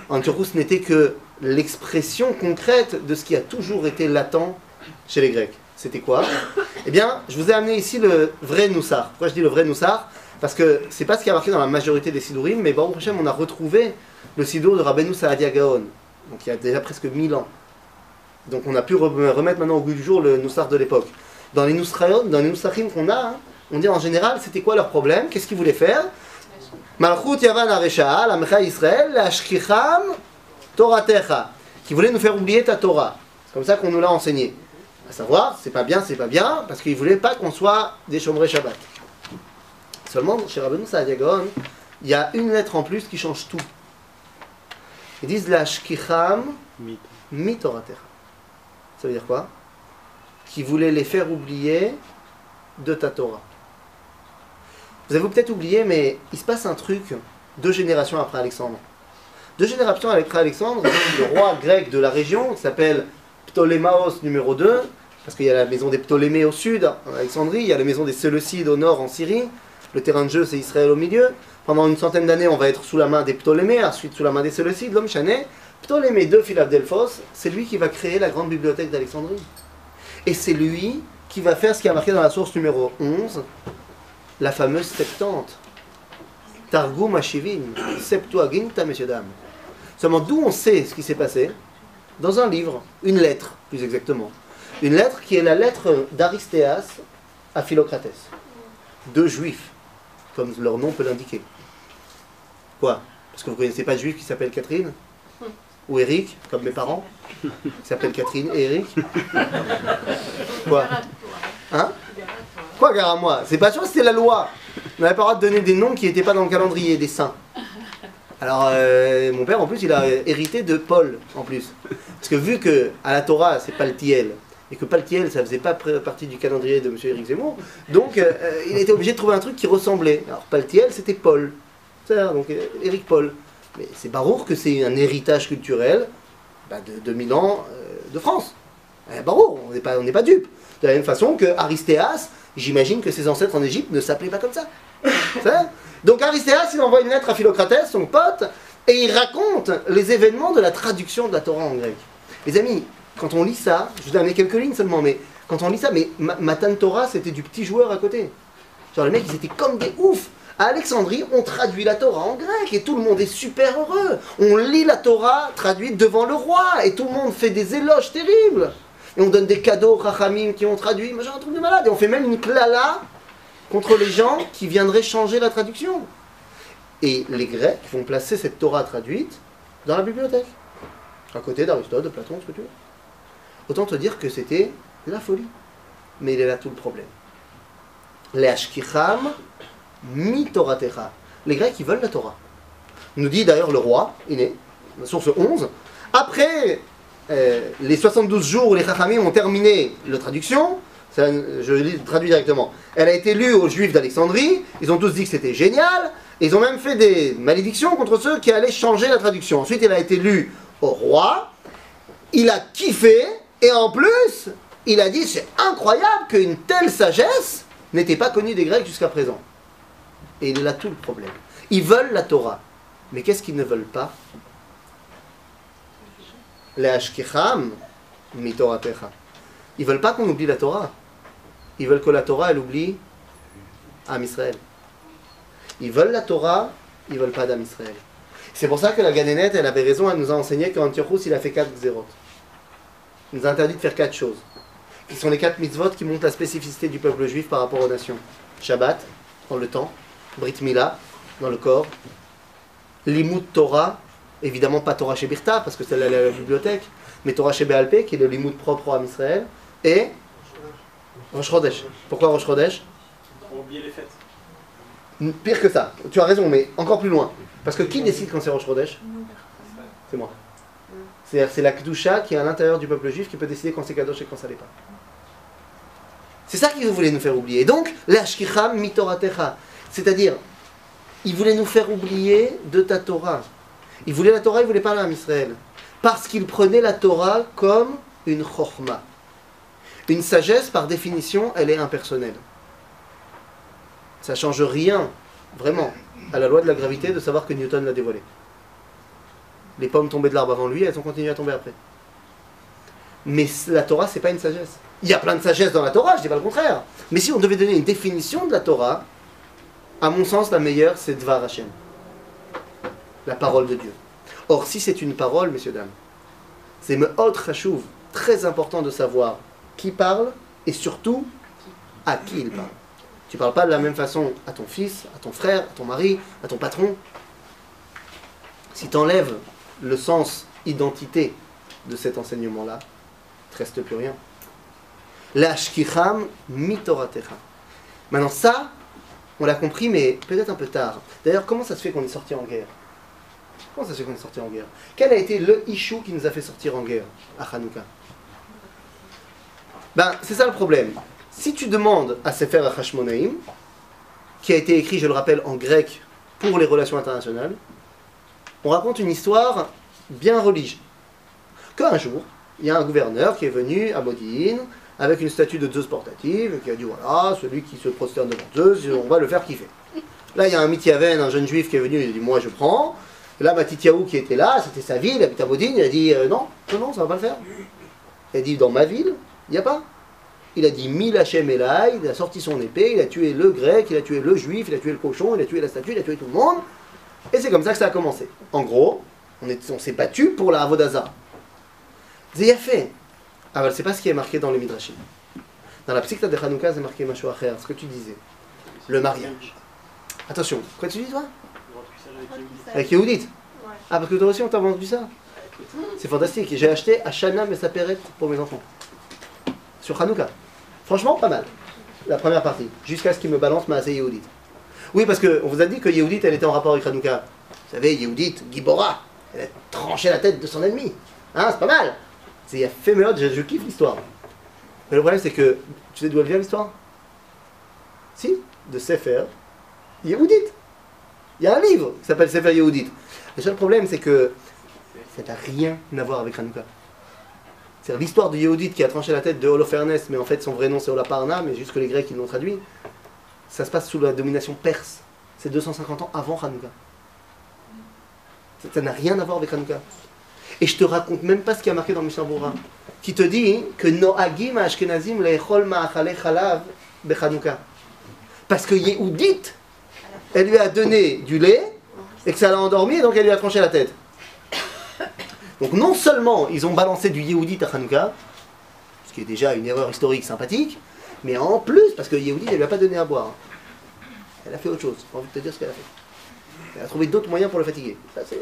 Antiochus n'était que l'expression concrète de ce qui a toujours été latent chez les Grecs. C'était quoi? Eh bien, je vous ai amené ici le vrai Noussar. Pourquoi je dis le vrai Noussar? Parce que c'est pas ce qui a marqué dans la majorité des Sidurim, mais Baruch Hashem, on a retrouvé le Sidour de Rabbeinu Saadia Gaon. Donc il y a déjà presque 1000 ans. Donc on a pu re- remettre maintenant au goût du jour le Noussar de l'époque. Dans les Nousraïon, dans les qu'on a, hein, on dit en général, c'était quoi leur problème? Qu'est-ce qu'ils voulaient faire? Malchut Yavan Aresha, la Mecha Israël, la Shkicham Toratecha, qui voulait nous faire oublier ta Torah. C'est comme ça qu'on nous l'a enseigné. À savoir, c'est pas bien, c'est pas bien, parce qu'il voulait pas qu'on soit des chômeurs Shabbat. Seulement, chez Rabbeinu Saadiagon, il y a une lettre en plus qui change tout. Ils disent la Shkicham Mitoratecha. Ça veut dire quoi Qui voulait les faire oublier de ta Torah. Vous avez peut-être oublié, mais il se passe un truc deux générations après Alexandre. Deux générations après Alexandre, le roi grec de la région, qui s'appelle Ptolémaos numéro 2, parce qu'il y a la maison des Ptolémées au sud, en Alexandrie, il y a la maison des Séleucides au nord, en Syrie. Le terrain de jeu, c'est Israël au milieu. Pendant une centaine d'années, on va être sous la main des Ptolémées, ensuite sous la main des Séleucides, l'homme chané. Ptolémée de Philadelphos, c'est lui qui va créer la grande bibliothèque d'Alexandrie. Et c'est lui qui va faire ce qui a marqué dans la source numéro 11, la fameuse Septante. Targum Ashivim, Septuaginta, messieurs, dames. Seulement, d'où on sait ce qui s'est passé? Dans un livre, une lettre, plus exactement. Une lettre qui est la lettre d'Aristéas à Philocrates. Deux juifs, comme leur nom peut l'indiquer. Quoi? Parce que vous ne connaissez pas de juif qui s'appelle Catherine? Ou Eric, comme mes parents Qui s'appellent Catherine et Eric Quoi Hein Quoi, gare à moi C'est pas sûr, c'était la loi. On n'avait pas le droit de donner des noms qui n'étaient pas dans le calendrier des saints. Alors, euh, mon père, en plus, il a hérité de Paul, en plus. Parce que vu que à la Torah, c'est Paltiel, et que Paltiel, ça faisait pas partie du calendrier de M. Éric Zemmour, donc euh, euh, il était obligé de trouver un truc qui ressemblait. Alors, Paltiel, c'était Paul. C'est donc euh, Éric Paul. Mais c'est barour que c'est un héritage culturel bah, de 2000 ans euh, de France. Eh, barour, on n'est pas, on n'est pas dupe. De la même façon que Aristéas, j'imagine que ses ancêtres en Égypte ne s'appelaient pas comme ça. [laughs] Donc Aristéas, il envoie une lettre à Philocrates, son pote, et il raconte les événements de la traduction de la Torah en grec. Les amis, quand on lit ça, je vous donne quelques lignes seulement, mais quand on lit ça, mais Ma- Matan Torah, c'était du petit joueur à côté. Genre les mecs, ils étaient comme des oufs. À Alexandrie, on traduit la Torah en grec et tout le monde est super heureux. On lit la Torah traduite devant le roi et tout le monde fait des éloges terribles. Et on donne des cadeaux aux Rachamim qui ont traduit, j'ai un truc de malade. Et on fait même une klala contre les gens qui viendraient changer la traduction. Et les Grecs vont placer cette Torah traduite dans la bibliothèque, à côté d'Aristote, de Platon, ce que tu veux. Autant te dire que c'était la folie. Mais il est là tout le problème. Les Ashkicham, mi Toratecha. Les Grecs, ils veulent la Torah. Nous dit d'ailleurs le roi, il est, source 11. Après euh, les 72 jours où les Chachamim ont terminé la traduction, je lis- traduis directement, elle a été lue aux Juifs d'Alexandrie, ils ont tous dit que c'était génial, ils ont même fait des malédictions contre ceux qui allaient changer la traduction. Ensuite, elle a été lue au roi, il a kiffé, et en plus, il a dit c'est incroyable qu'une telle sagesse n'était pas connue des Grecs jusqu'à présent. Et il est là tout le problème. Ils veulent la Torah, mais qu'est-ce qu'ils ne veulent pas? Ils veulent pas qu'on oublie la Torah. Ils veulent que la Torah, elle oublie Am Israël. Ils veulent la Torah, ils veulent pas d'Am Israël. C'est pour ça que la Ganénette, elle avait raison, elle nous a enseigné qu'Antiochus, il a fait quatre zérotes. Il nous a interdit de faire quatre choses. Qui sont les quatre mitzvot qui montrent la spécificité du peuple juif par rapport aux nations. Shabbat, dans le temps. Brit Mila, dans le corps. Limud Torah, évidemment pas Torah chez Birta, parce que c'est la, la- la bibliothèque, mais Torah chez Béalpé, qui est le Limud propre à Israël. Et Rosh Chodesh. Pourquoi Rosh Chodesh? Pour oublier les fêtes. Pire que ça, tu as raison, mais encore plus loin. Parce que qui décide quand c'est Rosh Chodesh? C'est moi. C'est-à-dire c'est la Kedusha qui est à l'intérieur du peuple juif qui peut décider quand c'est Kadosh et quand ça l'est pas. C'est ça qu'ils voulaient nous faire oublier. Donc, l'ashkicham mitoratecha. C'est-à-dire, ils voulaient nous faire oublier de ta Torah. Ils voulaient la Torah, ils voulaient pas l'âme Israël. Parce qu'ils prenaient la Torah comme une chorma. Une sagesse, par définition, elle est impersonnelle. Ça change rien, vraiment, à la loi de la gravité de savoir que Newton l'a dévoilé. Les pommes tombaient de l'arbre avant lui, elles ont continué à tomber après. Mais la Torah, c'est pas une sagesse. Il y a plein de sagesse dans la Torah, je dis pas le contraire. Mais si on devait donner une définition de la Torah, à mon sens, la meilleure, c'est Dvar Hashem. La parole de Dieu. Or, si c'est une parole, messieurs, dames, c'est Me'ot Chashuv, très important de savoir qui parle et surtout à qui il parle. Tu parles pas de la même façon à ton fils, à ton frère, à ton mari, à ton patron. Si tu enlèves le sens identité de cet enseignement-là, il te reste plus rien. L'ashkicham mitoratecha. Maintenant ça, on l'a compris, mais peut-être un peu tard. D'ailleurs, comment ça se fait qu'on est sorti en guerre? Comment ça se fait qu'on est sorti en guerre? Quel a été le issue qui nous a fait sortir en guerre à Hanouka? Ben, c'est ça le problème. Si tu demandes à Sefer Hashmonaïm, qui a été écrit, je le rappelle, en grec pour les relations internationales, on raconte une histoire bien religieuse. Qu'un jour, il y a un gouverneur qui est venu à Modine avec une statue de Zeus portative qui a dit voilà, celui qui se prosterne devant Zeus, on va le faire kiffer. Là, il y a un Mityaven, un jeune juif qui est venu, il a dit moi je prends. Et là, Matityahu qui était là, c'était sa ville, il habite à Modine, il a dit euh, non, non, non, ça va pas le faire. Il a dit dans ma ville, il n'y a pas. Il a dit Mil Hachem Elai, il a sorti son épée, il a tué le grec, il a tué le juif, il a tué le cochon, il a tué la statue, il a tué tout le monde. Et c'est comme ça que ça a commencé. En gros, on, est- on s'est battu pour la Avodaza. C'est fait. Ah, bah, c'est pas ce qui est marqué dans les Midrashim. Dans la psychta de Hanouka, c'est marqué Mashua Acher, ce que tu disais. Le mariage. Attention, quoi tu dis toi Avec Yehudit. Ah, parce que toi aussi on t'a vendu ça C'est fantastique. J'ai acheté à Shana Messaperet pour mes enfants. Sur Hanouka. Franchement, pas mal. La première partie. Jusqu'à ce qu'il me balance ma Yehudit. Oui, parce qu'on vous a dit que Yehudit, elle était en rapport avec Hanouka. Vous savez, Yehudit, Gibora, elle a tranché la tête de son ennemi. Hein, c'est pas mal. C'est éphémère, je, je kiffe l'histoire. Mais le problème, c'est que, tu sais d'où elle vient l'histoire? Si, de Sefer Yehudit. Il y a un livre qui s'appelle Sefer Yehudit. Le seul problème, c'est que ça n'a rien à voir avec Hanouka. C'est l'histoire de Yehudit qui a tranché la tête de Holofernes, mais en fait son vrai nom c'est Olaparna, mais juste que les Grecs ils l'ont traduit. Ça se passe sous la domination perse. C'est 250 ans avant Hanouka. Ça- Ça n'a rien à voir avec Hanouka. Et je te raconte même pas ce qui a marqué dans Mishnah qui te dit que Noagim Ashkenazim le'echol ma'achale chalav bechanouka. Parce que Yehudit, elle lui a donné du lait, et que ça l'a endormi, et donc elle lui a tranché la tête. Donc non seulement ils ont balancé du Yehudit à Hanouka, ce qui est déjà une erreur historique sympathique, mais en plus, parce que Yehudit, elle lui a pas donné à boire. Elle a fait autre chose, j'ai envie de te dire ce qu'elle a fait. Elle a trouvé d'autres moyens pour le fatiguer. Ça, c'est-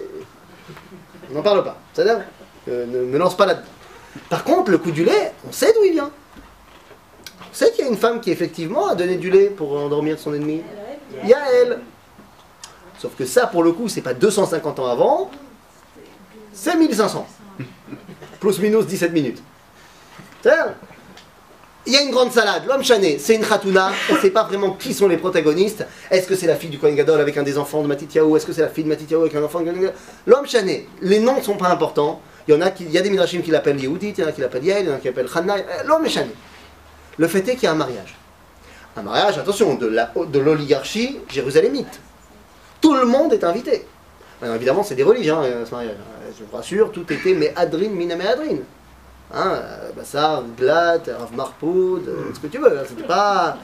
On n'en parle pas. C'est-à-dire, euh, ne me lance pas là-dedans. Par contre, le coup du lait, on sait d'où il vient. On sait qu'il y a une femme qui effectivement a donné du lait pour endormir son ennemi. Il y a elle. Sauf que ça, pour le coup, c'est pas 250 ans avant, c'est 1500. Plus minus 17 minutes. C'est-à-dire, Il y a une grande salade, l'homme chané, c'est une khatouna, on ne sait pas vraiment qui sont les protagonistes. Est-ce que c'est la fille du Kohen Gadol avec un des enfants de Matityahu Est-ce que c'est la fille de Matityahu avec un enfant de L'homme chané, les noms ne sont pas importants. Il y en a qui, il y a des midrashim qui l'appellent Yehudit, il y en a qui l'appellent Yael, il y en a qui l'appellent Hanna. Euh, L'homme est chané. Le fait est qu'il y a un mariage. Un mariage, attention, de l'oligarchie jérusalémite. Tout le monde est invité. Alors, évidemment, c'est des religions, hein, ce mariage. Euh, Je vous rassure, tout était mais adrin, mina adrin. Hein, euh, Bassar, Glat, Rav Marpoud, ce que tu veux. hein, C'était pas.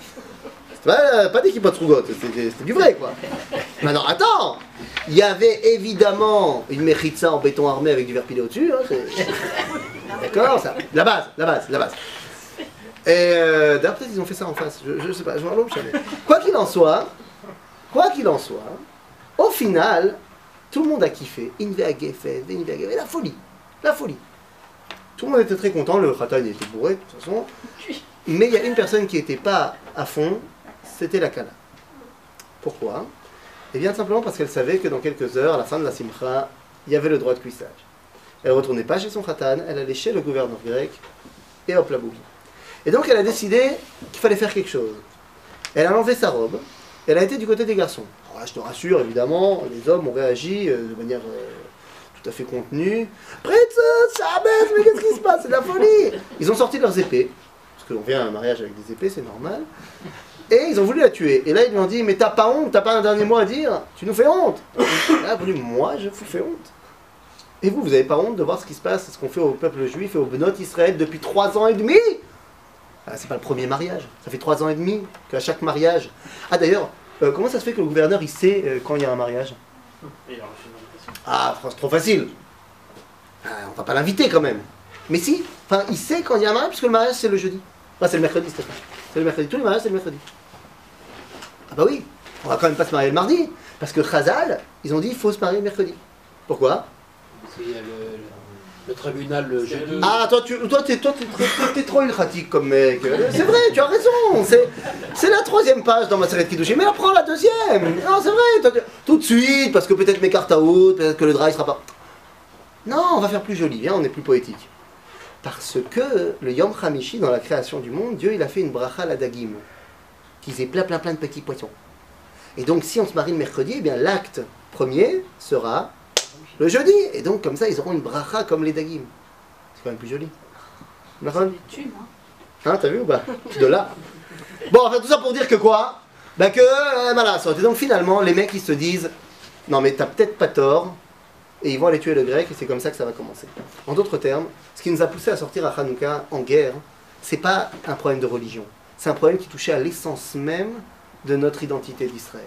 C'était pas, euh, pas des kibbutz rougot, c'était du vrai quoi. Maintenant, attends Il y avait évidemment une mechitza en béton armé avec du verre pilé au-dessus. hein, [laughs] D'accord ça, La base, la base, la base. Et euh, d'ailleurs, peut-être ils ont fait ça en face, je, je sais pas, je m'en je savais. Quoi qu'il en soit, quoi qu'il en soit, au final, tout le monde a kiffé. Inve a la folie, la folie. Tout le monde était très content, le khatan était bourré de toute façon. Mais il y a une personne qui n'était pas à fond, c'était la Kala. Pourquoi? Eh bien simplement parce qu'elle savait que dans quelques heures, à la fin de la simcha, il y avait le droit de cuissage. Elle ne retournait pas chez son khatan, elle allait chez le gouverneur grec, et hop la bougie. Et donc elle a décidé qu'il fallait faire quelque chose. Elle a enlevé sa robe, elle a été du côté des garçons. Je te rassure, évidemment, les hommes ont réagi euh, de manière euh, tout à fait contenue. Princess, Shabbat, mais qu'est-ce qui se passe? C'est de la folie Ils ont sorti leurs épées, parce qu'on vient à un mariage avec des épées, c'est normal. Et ils ont voulu la tuer. Et là, ils lui ont dit Mais t'as pas honte, t'as pas un dernier mot à dire? Tu nous fais honte répondu Moi, je vous fais honte. Et vous, vous n'avez pas honte de voir ce qui se passe, ce qu'on fait au peuple juif et au Benot Israël depuis trois ans et demi? Ah, C'est pas le premier mariage. Ça fait trois ans et demi qu'à chaque mariage. Ah, d'ailleurs, euh, comment ça se fait que le gouverneur il sait euh, quand il y a un mariage? Il a. Ah, France, trop facile. Ah, on va pas l'inviter quand même. Mais si, enfin, il sait quand il y a un mariage, puisque le mariage c'est le jeudi. Enfin, c'est le mercredi, Stéphane. C'est le mercredi. Tous les mariages, c'est le mercredi. Ah bah oui, on va quand même pas se marier le mardi. Parce que Chazal, ils ont dit il faut se marier le mercredi. Pourquoi? Le tribunal le jeudi. Ah, toi, tu, toi, t'es, toi, t'es, trop- t'es trop ultratique comme mec. C'est vrai, tu as raison. C'est, c'est la troisième page dans ma série de Kiddushin. Mais apprends la deuxième. Non, c'est vrai. toi, tu- tout de suite, parce que peut-être mes cartes à out, peut-être que le dry sera pas. Non, on va faire plus joli. Viens, on est plus poétique. Parce que le Yom Hamishi, dans la création du monde, Dieu, il a fait une bracha à la dagim. Qu'ils aient plein, plein, plein de petits poissons. Et donc, si on se marie le mercredi, eh bien, l'acte premier sera le jeudi. Et donc, comme ça, ils auront une bracha comme les dagim. C'est quand même plus joli. Moi. Hein, t'as vu ou pas? De là. Bon, enfin, tout ça pour dire que quoi? Bah que, euh, voilà, ça. Et donc finalement, les mecs, ils se disent, non mais t'as peut-être pas tort, et ils vont aller tuer le grec, et c'est comme ça que ça va commencer. En d'autres termes, ce qui nous a poussé à sortir à Hanouka en guerre, c'est pas un problème de religion, c'est un problème qui touchait à l'essence même de notre identité d'Israël.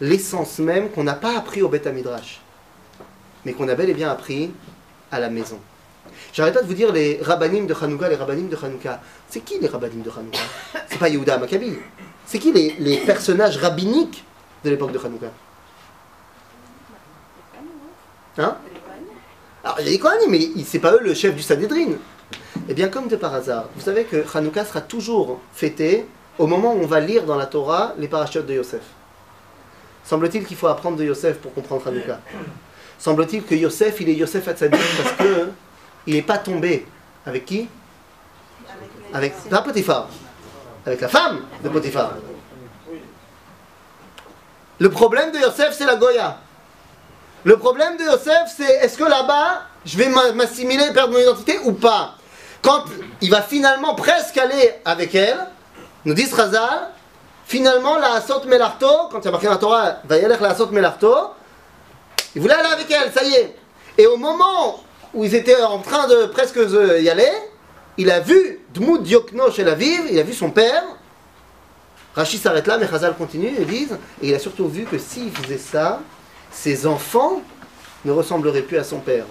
L'essence même qu'on n'a pas appris au Beth Midrash, mais qu'on a bel et bien appris à la maison. J'arrête pas de vous dire les rabbinim de Hanouka, les rabbinim de Hanouka. C'est qui les rabbinim de Hanouka? C'est pas Yehuda Maccabi. C'est qui les, personnages rabbiniques de l'époque de Hanouka? Hein? Alors il y a les Kohanim, mais c'est pas eux le chef du Sanhedrin. Eh bien, comme de par hasard, vous savez que Hanouka sera toujours fêté au moment où on va lire dans la Torah les parachutes de Yosef. Semble-t-il qu'il faut apprendre de Yosef pour comprendre Hanouka. Semble-t-il que Yosef, il est Yosef Hatzadik parce que il n'est pas tombé avec qui? Avec pas Potiphar, avec la femme de Potiphar. Le problème de Yosef, c'est la Goya. Le problème de Yosef, c'est est-ce que là-bas, je vais m'a- m'assimiler, perdre mon identité ou pas? Quand il va finalement presque aller avec elle, nous dit Razal, finalement, la Asot Melarto, quand il y a marqué dans la Torah, va y aller la Asot Melarto, il voulait aller avec elle, ça y est. Et au moment où ils étaient en train de presque euh, y aller, il a vu Dmoud Diokno chez la vive, il a vu son père. Rachid s'arrête là, mais Chazal continue et disent, et il a surtout vu que s'il faisait ça, ses enfants ne ressembleraient plus à son père.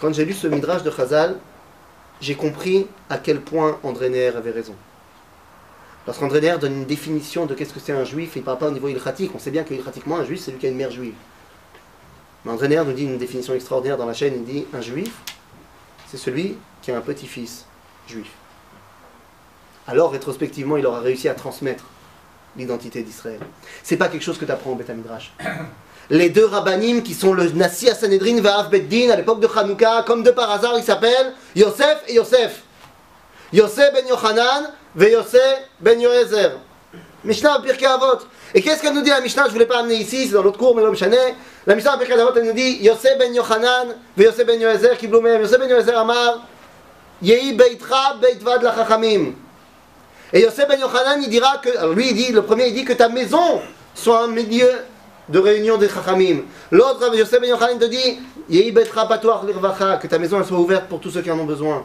Quand j'ai lu ce midrash de Chazal, j'ai compris à quel point André Neher avait raison. Parce qu'André Neher donne une définition de qu'est-ce que c'est un juif, il ne parle pas au niveau ilchatique. On sait bien que ilchatiquement, un juif, c'est lui qui a une mère juive. Mais André Neher nous dit une définition extraordinaire dans la chaîne, il dit un juif, c'est celui qui a un petit-fils juif. Alors, rétrospectivement, il aura réussi à transmettre l'identité d'Israël. C'est pas quelque chose que tu apprends au Beth. [coughs] Les deux rabbinim qui sont le Nassi à Sanhedrin Va'av Beddin à l'époque de Hanouka, comme de par hasard, ils s'appellent Yosef et Yosef. Yosef ben Yochanan ve Yosef ben Yoezer. Mishnah Pirkei Avot. Et qu'est-ce qu'elle nous dit la Mishnah? Je voulais pas amener ici, c'est dans l'autre cours, mais l'homme chané. La Mishnah Pirkei Avot, elle nous dit Yosef ben Yochanan ve Yosef ben Yoezer qui mehem. Yosef ben Yoezer Amar Yehi beitra beitvad la chachamim. Et Yosef ben Yochanan, il dira que, alors lui, il dit, le premier, il dit que ta maison soit un milieu de réunion des chachamim. L'autre, Yosef ben Yochanan, te dit, Yehi beitra patoir lirvacha, que ta maison soit ouverte pour tous ceux qui en ont besoin.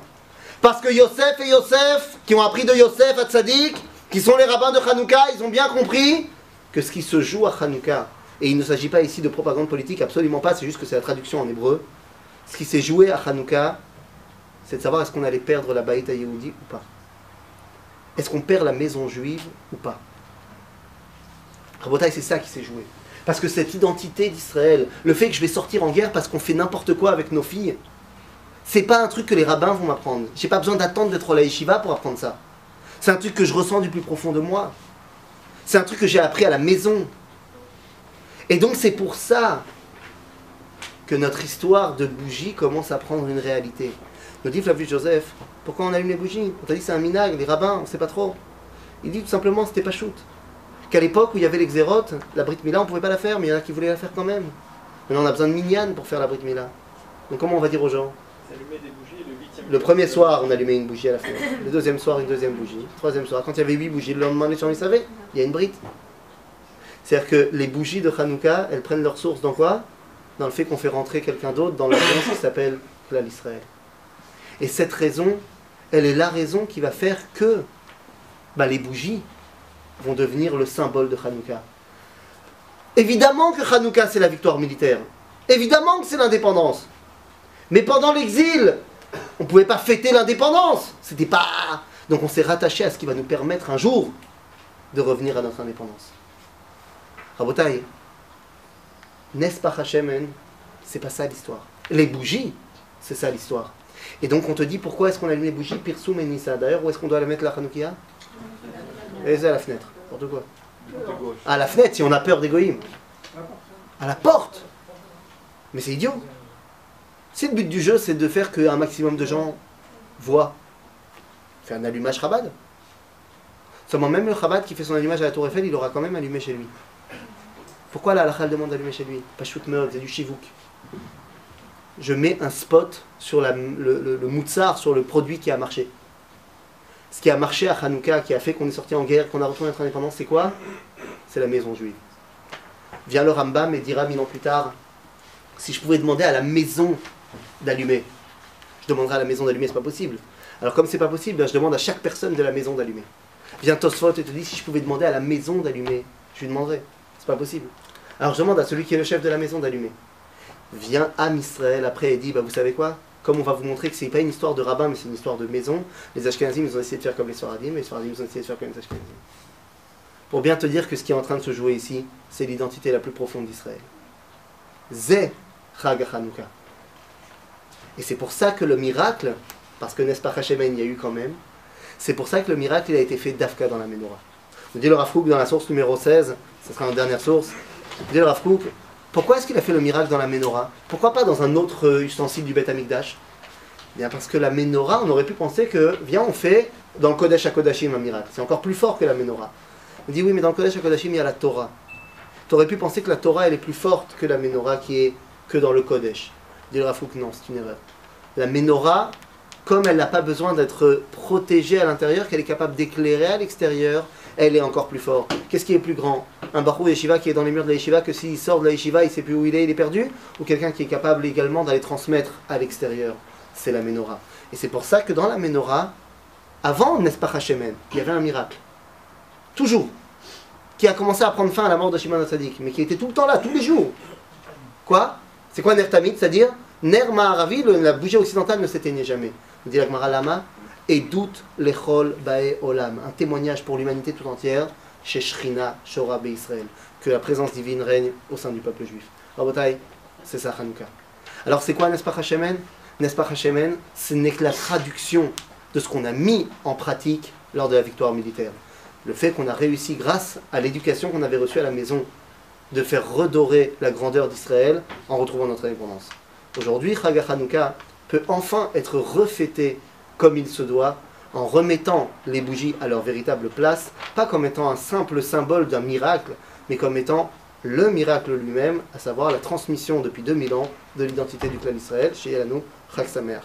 Parce que Yosef et Yosef, qui ont appris de Yosef à Tzadik, qui sont les rabbins de Hanouka, ils ont bien compris que ce qui se joue à Hanouka, et il ne s'agit pas ici de propagande politique, absolument pas, c'est juste que c'est la traduction en hébreu. Ce qui s'est joué à Hanouka, c'est de savoir est-ce qu'on allait perdre la Baïta Yehudi ou pas. Est-ce qu'on perd la maison juive ou pas? Rabotaï, c'est ça qui s'est joué. Parce que cette identité d'Israël, le fait que je vais sortir en guerre parce qu'on fait n'importe quoi avec nos filles, c'est pas un truc que les rabbins vont m'apprendre. J'ai pas besoin d'attendre d'être à la yeshiva pour apprendre ça. C'est un truc que je ressens du plus profond de moi. C'est un truc que j'ai appris à la maison. Et donc c'est pour ça que notre histoire de bougie commence à prendre une réalité. Nous dit Flavius Joseph, pourquoi on allume les bougies? On t'a dit c'est un minag, les rabbins, on sait pas trop. Il dit tout simplement c'était pas shoot. Qu'à l'époque où il y avait l'exérote, la Brit Mila on pouvait pas la faire, mais il y en a qui voulaient la faire quand même. Maintenant on a besoin de minyan pour faire la Brit Mila. Donc comment on va dire aux gens? Le premier soir on allumait une bougie à la fin. Le deuxième soir une deuxième bougie. Troisième soir, quand il y avait huit bougies, le lendemain les gens ils savaient, il y a une Brit. C'est-à-dire que les bougies de Hanouka, elles prennent leur source dans quoi? Dans le fait qu'on fait rentrer quelqu'un d'autre dans l'alliance qui s'appelle Klal Israël. Et cette raison, elle est la raison qui va faire que bah, les bougies vont devenir le symbole de Hanouka. Évidemment que Hanouka c'est la victoire militaire. Évidemment que c'est l'indépendance. Mais pendant l'exil, on ne pouvait pas fêter l'indépendance. C'était pas. Donc on s'est rattaché à ce qui va nous permettre un jour de revenir à notre indépendance. Rabotai, n'est-ce pas Hachemen C'est pas ça l'histoire. Les bougies, c'est ça l'histoire. Et donc on te dit pourquoi est-ce qu'on allume les bougies Pirsum et Nissa? D'ailleurs, où est-ce qu'on doit la mettre la Hanoukia? Et à la fenêtre. Quoi. À la fenêtre, si on a peur des goïms. À la porte. Mais c'est idiot. Si le but du jeu, c'est de faire qu'un maximum de gens voient, faire un allumage Chabad. Seulement, même le Chabad qui fait son allumage à la Tour Eiffel, il aura quand même allumé chez lui. Pourquoi la halakha demande d'allumer chez lui? Pas shoot meurtre, c'est du chivouk. Je mets un spot sur le, le moutsar, sur le produit qui a marché. Ce qui a marché à Hanouka, qui a fait qu'on est sorti en guerre, qu'on a retrouvé notre indépendance, c'est quoi? C'est la maison juive. Vient le Rambam et dira mille ans plus tard si je pouvais demander à la maison d'allumer, je demanderais à la maison d'allumer, c'est pas possible. Alors comme c'est pas possible, ben, je demande à chaque personne de la maison d'allumer. Vient Tosfot et te dit si je pouvais demander à la maison d'allumer, je lui demanderais. C'est pas possible. Alors je demande à celui qui est le chef de la maison d'allumer. Vient Am Israël après et dit bah vous savez quoi? Comme on va vous montrer que c'est pas une histoire de rabbin mais c'est une histoire de maison, les Ashkenazim ils ont essayé de faire comme les Sfaradim, et les Sfaradim ils ont essayé de faire comme les Ashkenazim. Pour bien te dire que ce qui est en train de se jouer ici, c'est l'identité la plus profonde d'Israël. Zé Chag Hanouka. Et c'est pour ça que le miracle, parce que n'est-ce pas Hachemen, il y a eu quand même, c'est pour ça que le miracle il a été fait d'Afka dans la Ménorah. Nous dit le Rav Kook dans la source numéro 16, ce sera la dernière source, nous dit le Rav Kook, pourquoi est-ce qu'il a fait le miracle dans la Ménorah Pourquoi pas dans un autre euh, ustensile du Beth Amikdash? Bien parce que la Ménorah, on aurait pu penser que, viens, on fait dans le Kodesh HaKodashim un miracle. C'est encore plus fort que la Ménorah. On dit oui, mais dans le Kodesh HaKodashim, il y a la Torah. Tu aurais pu penser que la Torah, elle est plus forte que la Ménorah qui est que dans le Kodesh. Dit le Rav Kook, non, c'est une erreur. La Ménorah, comme elle n'a pas besoin d'être protégée à l'intérieur, qu'elle est capable d'éclairer à l'extérieur, elle est encore plus forte. Qu'est-ce qui est plus grand? Un barou yeshiva qui est dans les murs de la yeshiva, que s'il sort de la yeshiva, il sait plus où il est, il est perdu? Ou quelqu'un qui est capable également d'aller transmettre à l'extérieur? C'est la Ménorah. Et c'est pour ça que dans la Ménorah, avant, n'est-ce pas Hachemen, il y avait un miracle. Toujours. Qui a commencé à prendre fin à la mort de Shimon Hatzadik, mais qui était tout le temps là, tous les jours. Quoi? C'est quoi Ner Tamid C'est-à-dire, Ner Maharavi, la bougie occidentale ne s'éteignait jamais. Nous dit la Lama, et doute l'echol bae olam, un témoignage pour l'humanité tout entière, chez Shrina Shora Israël, que la présence divine règne au sein du peuple juif. Rabotai, c'est ça Hanouka. Alors c'est quoi Nespa Hashemen? Nespa Hashemen, ce n'est que la traduction de ce qu'on a mis en pratique lors de la victoire militaire. Le fait qu'on a réussi, grâce à l'éducation qu'on avait reçue à la maison, de faire redorer la grandeur d'Israël en retrouvant notre indépendance. Aujourd'hui, Chag Hanouka peut enfin être refêté comme il se doit, en remettant les bougies à leur véritable place, pas comme étant un simple symbole d'un miracle, mais comme étant le miracle lui-même, à savoir la transmission depuis 2000 ans de l'identité du clan d'Israël chez Yelanou Chag Sameach.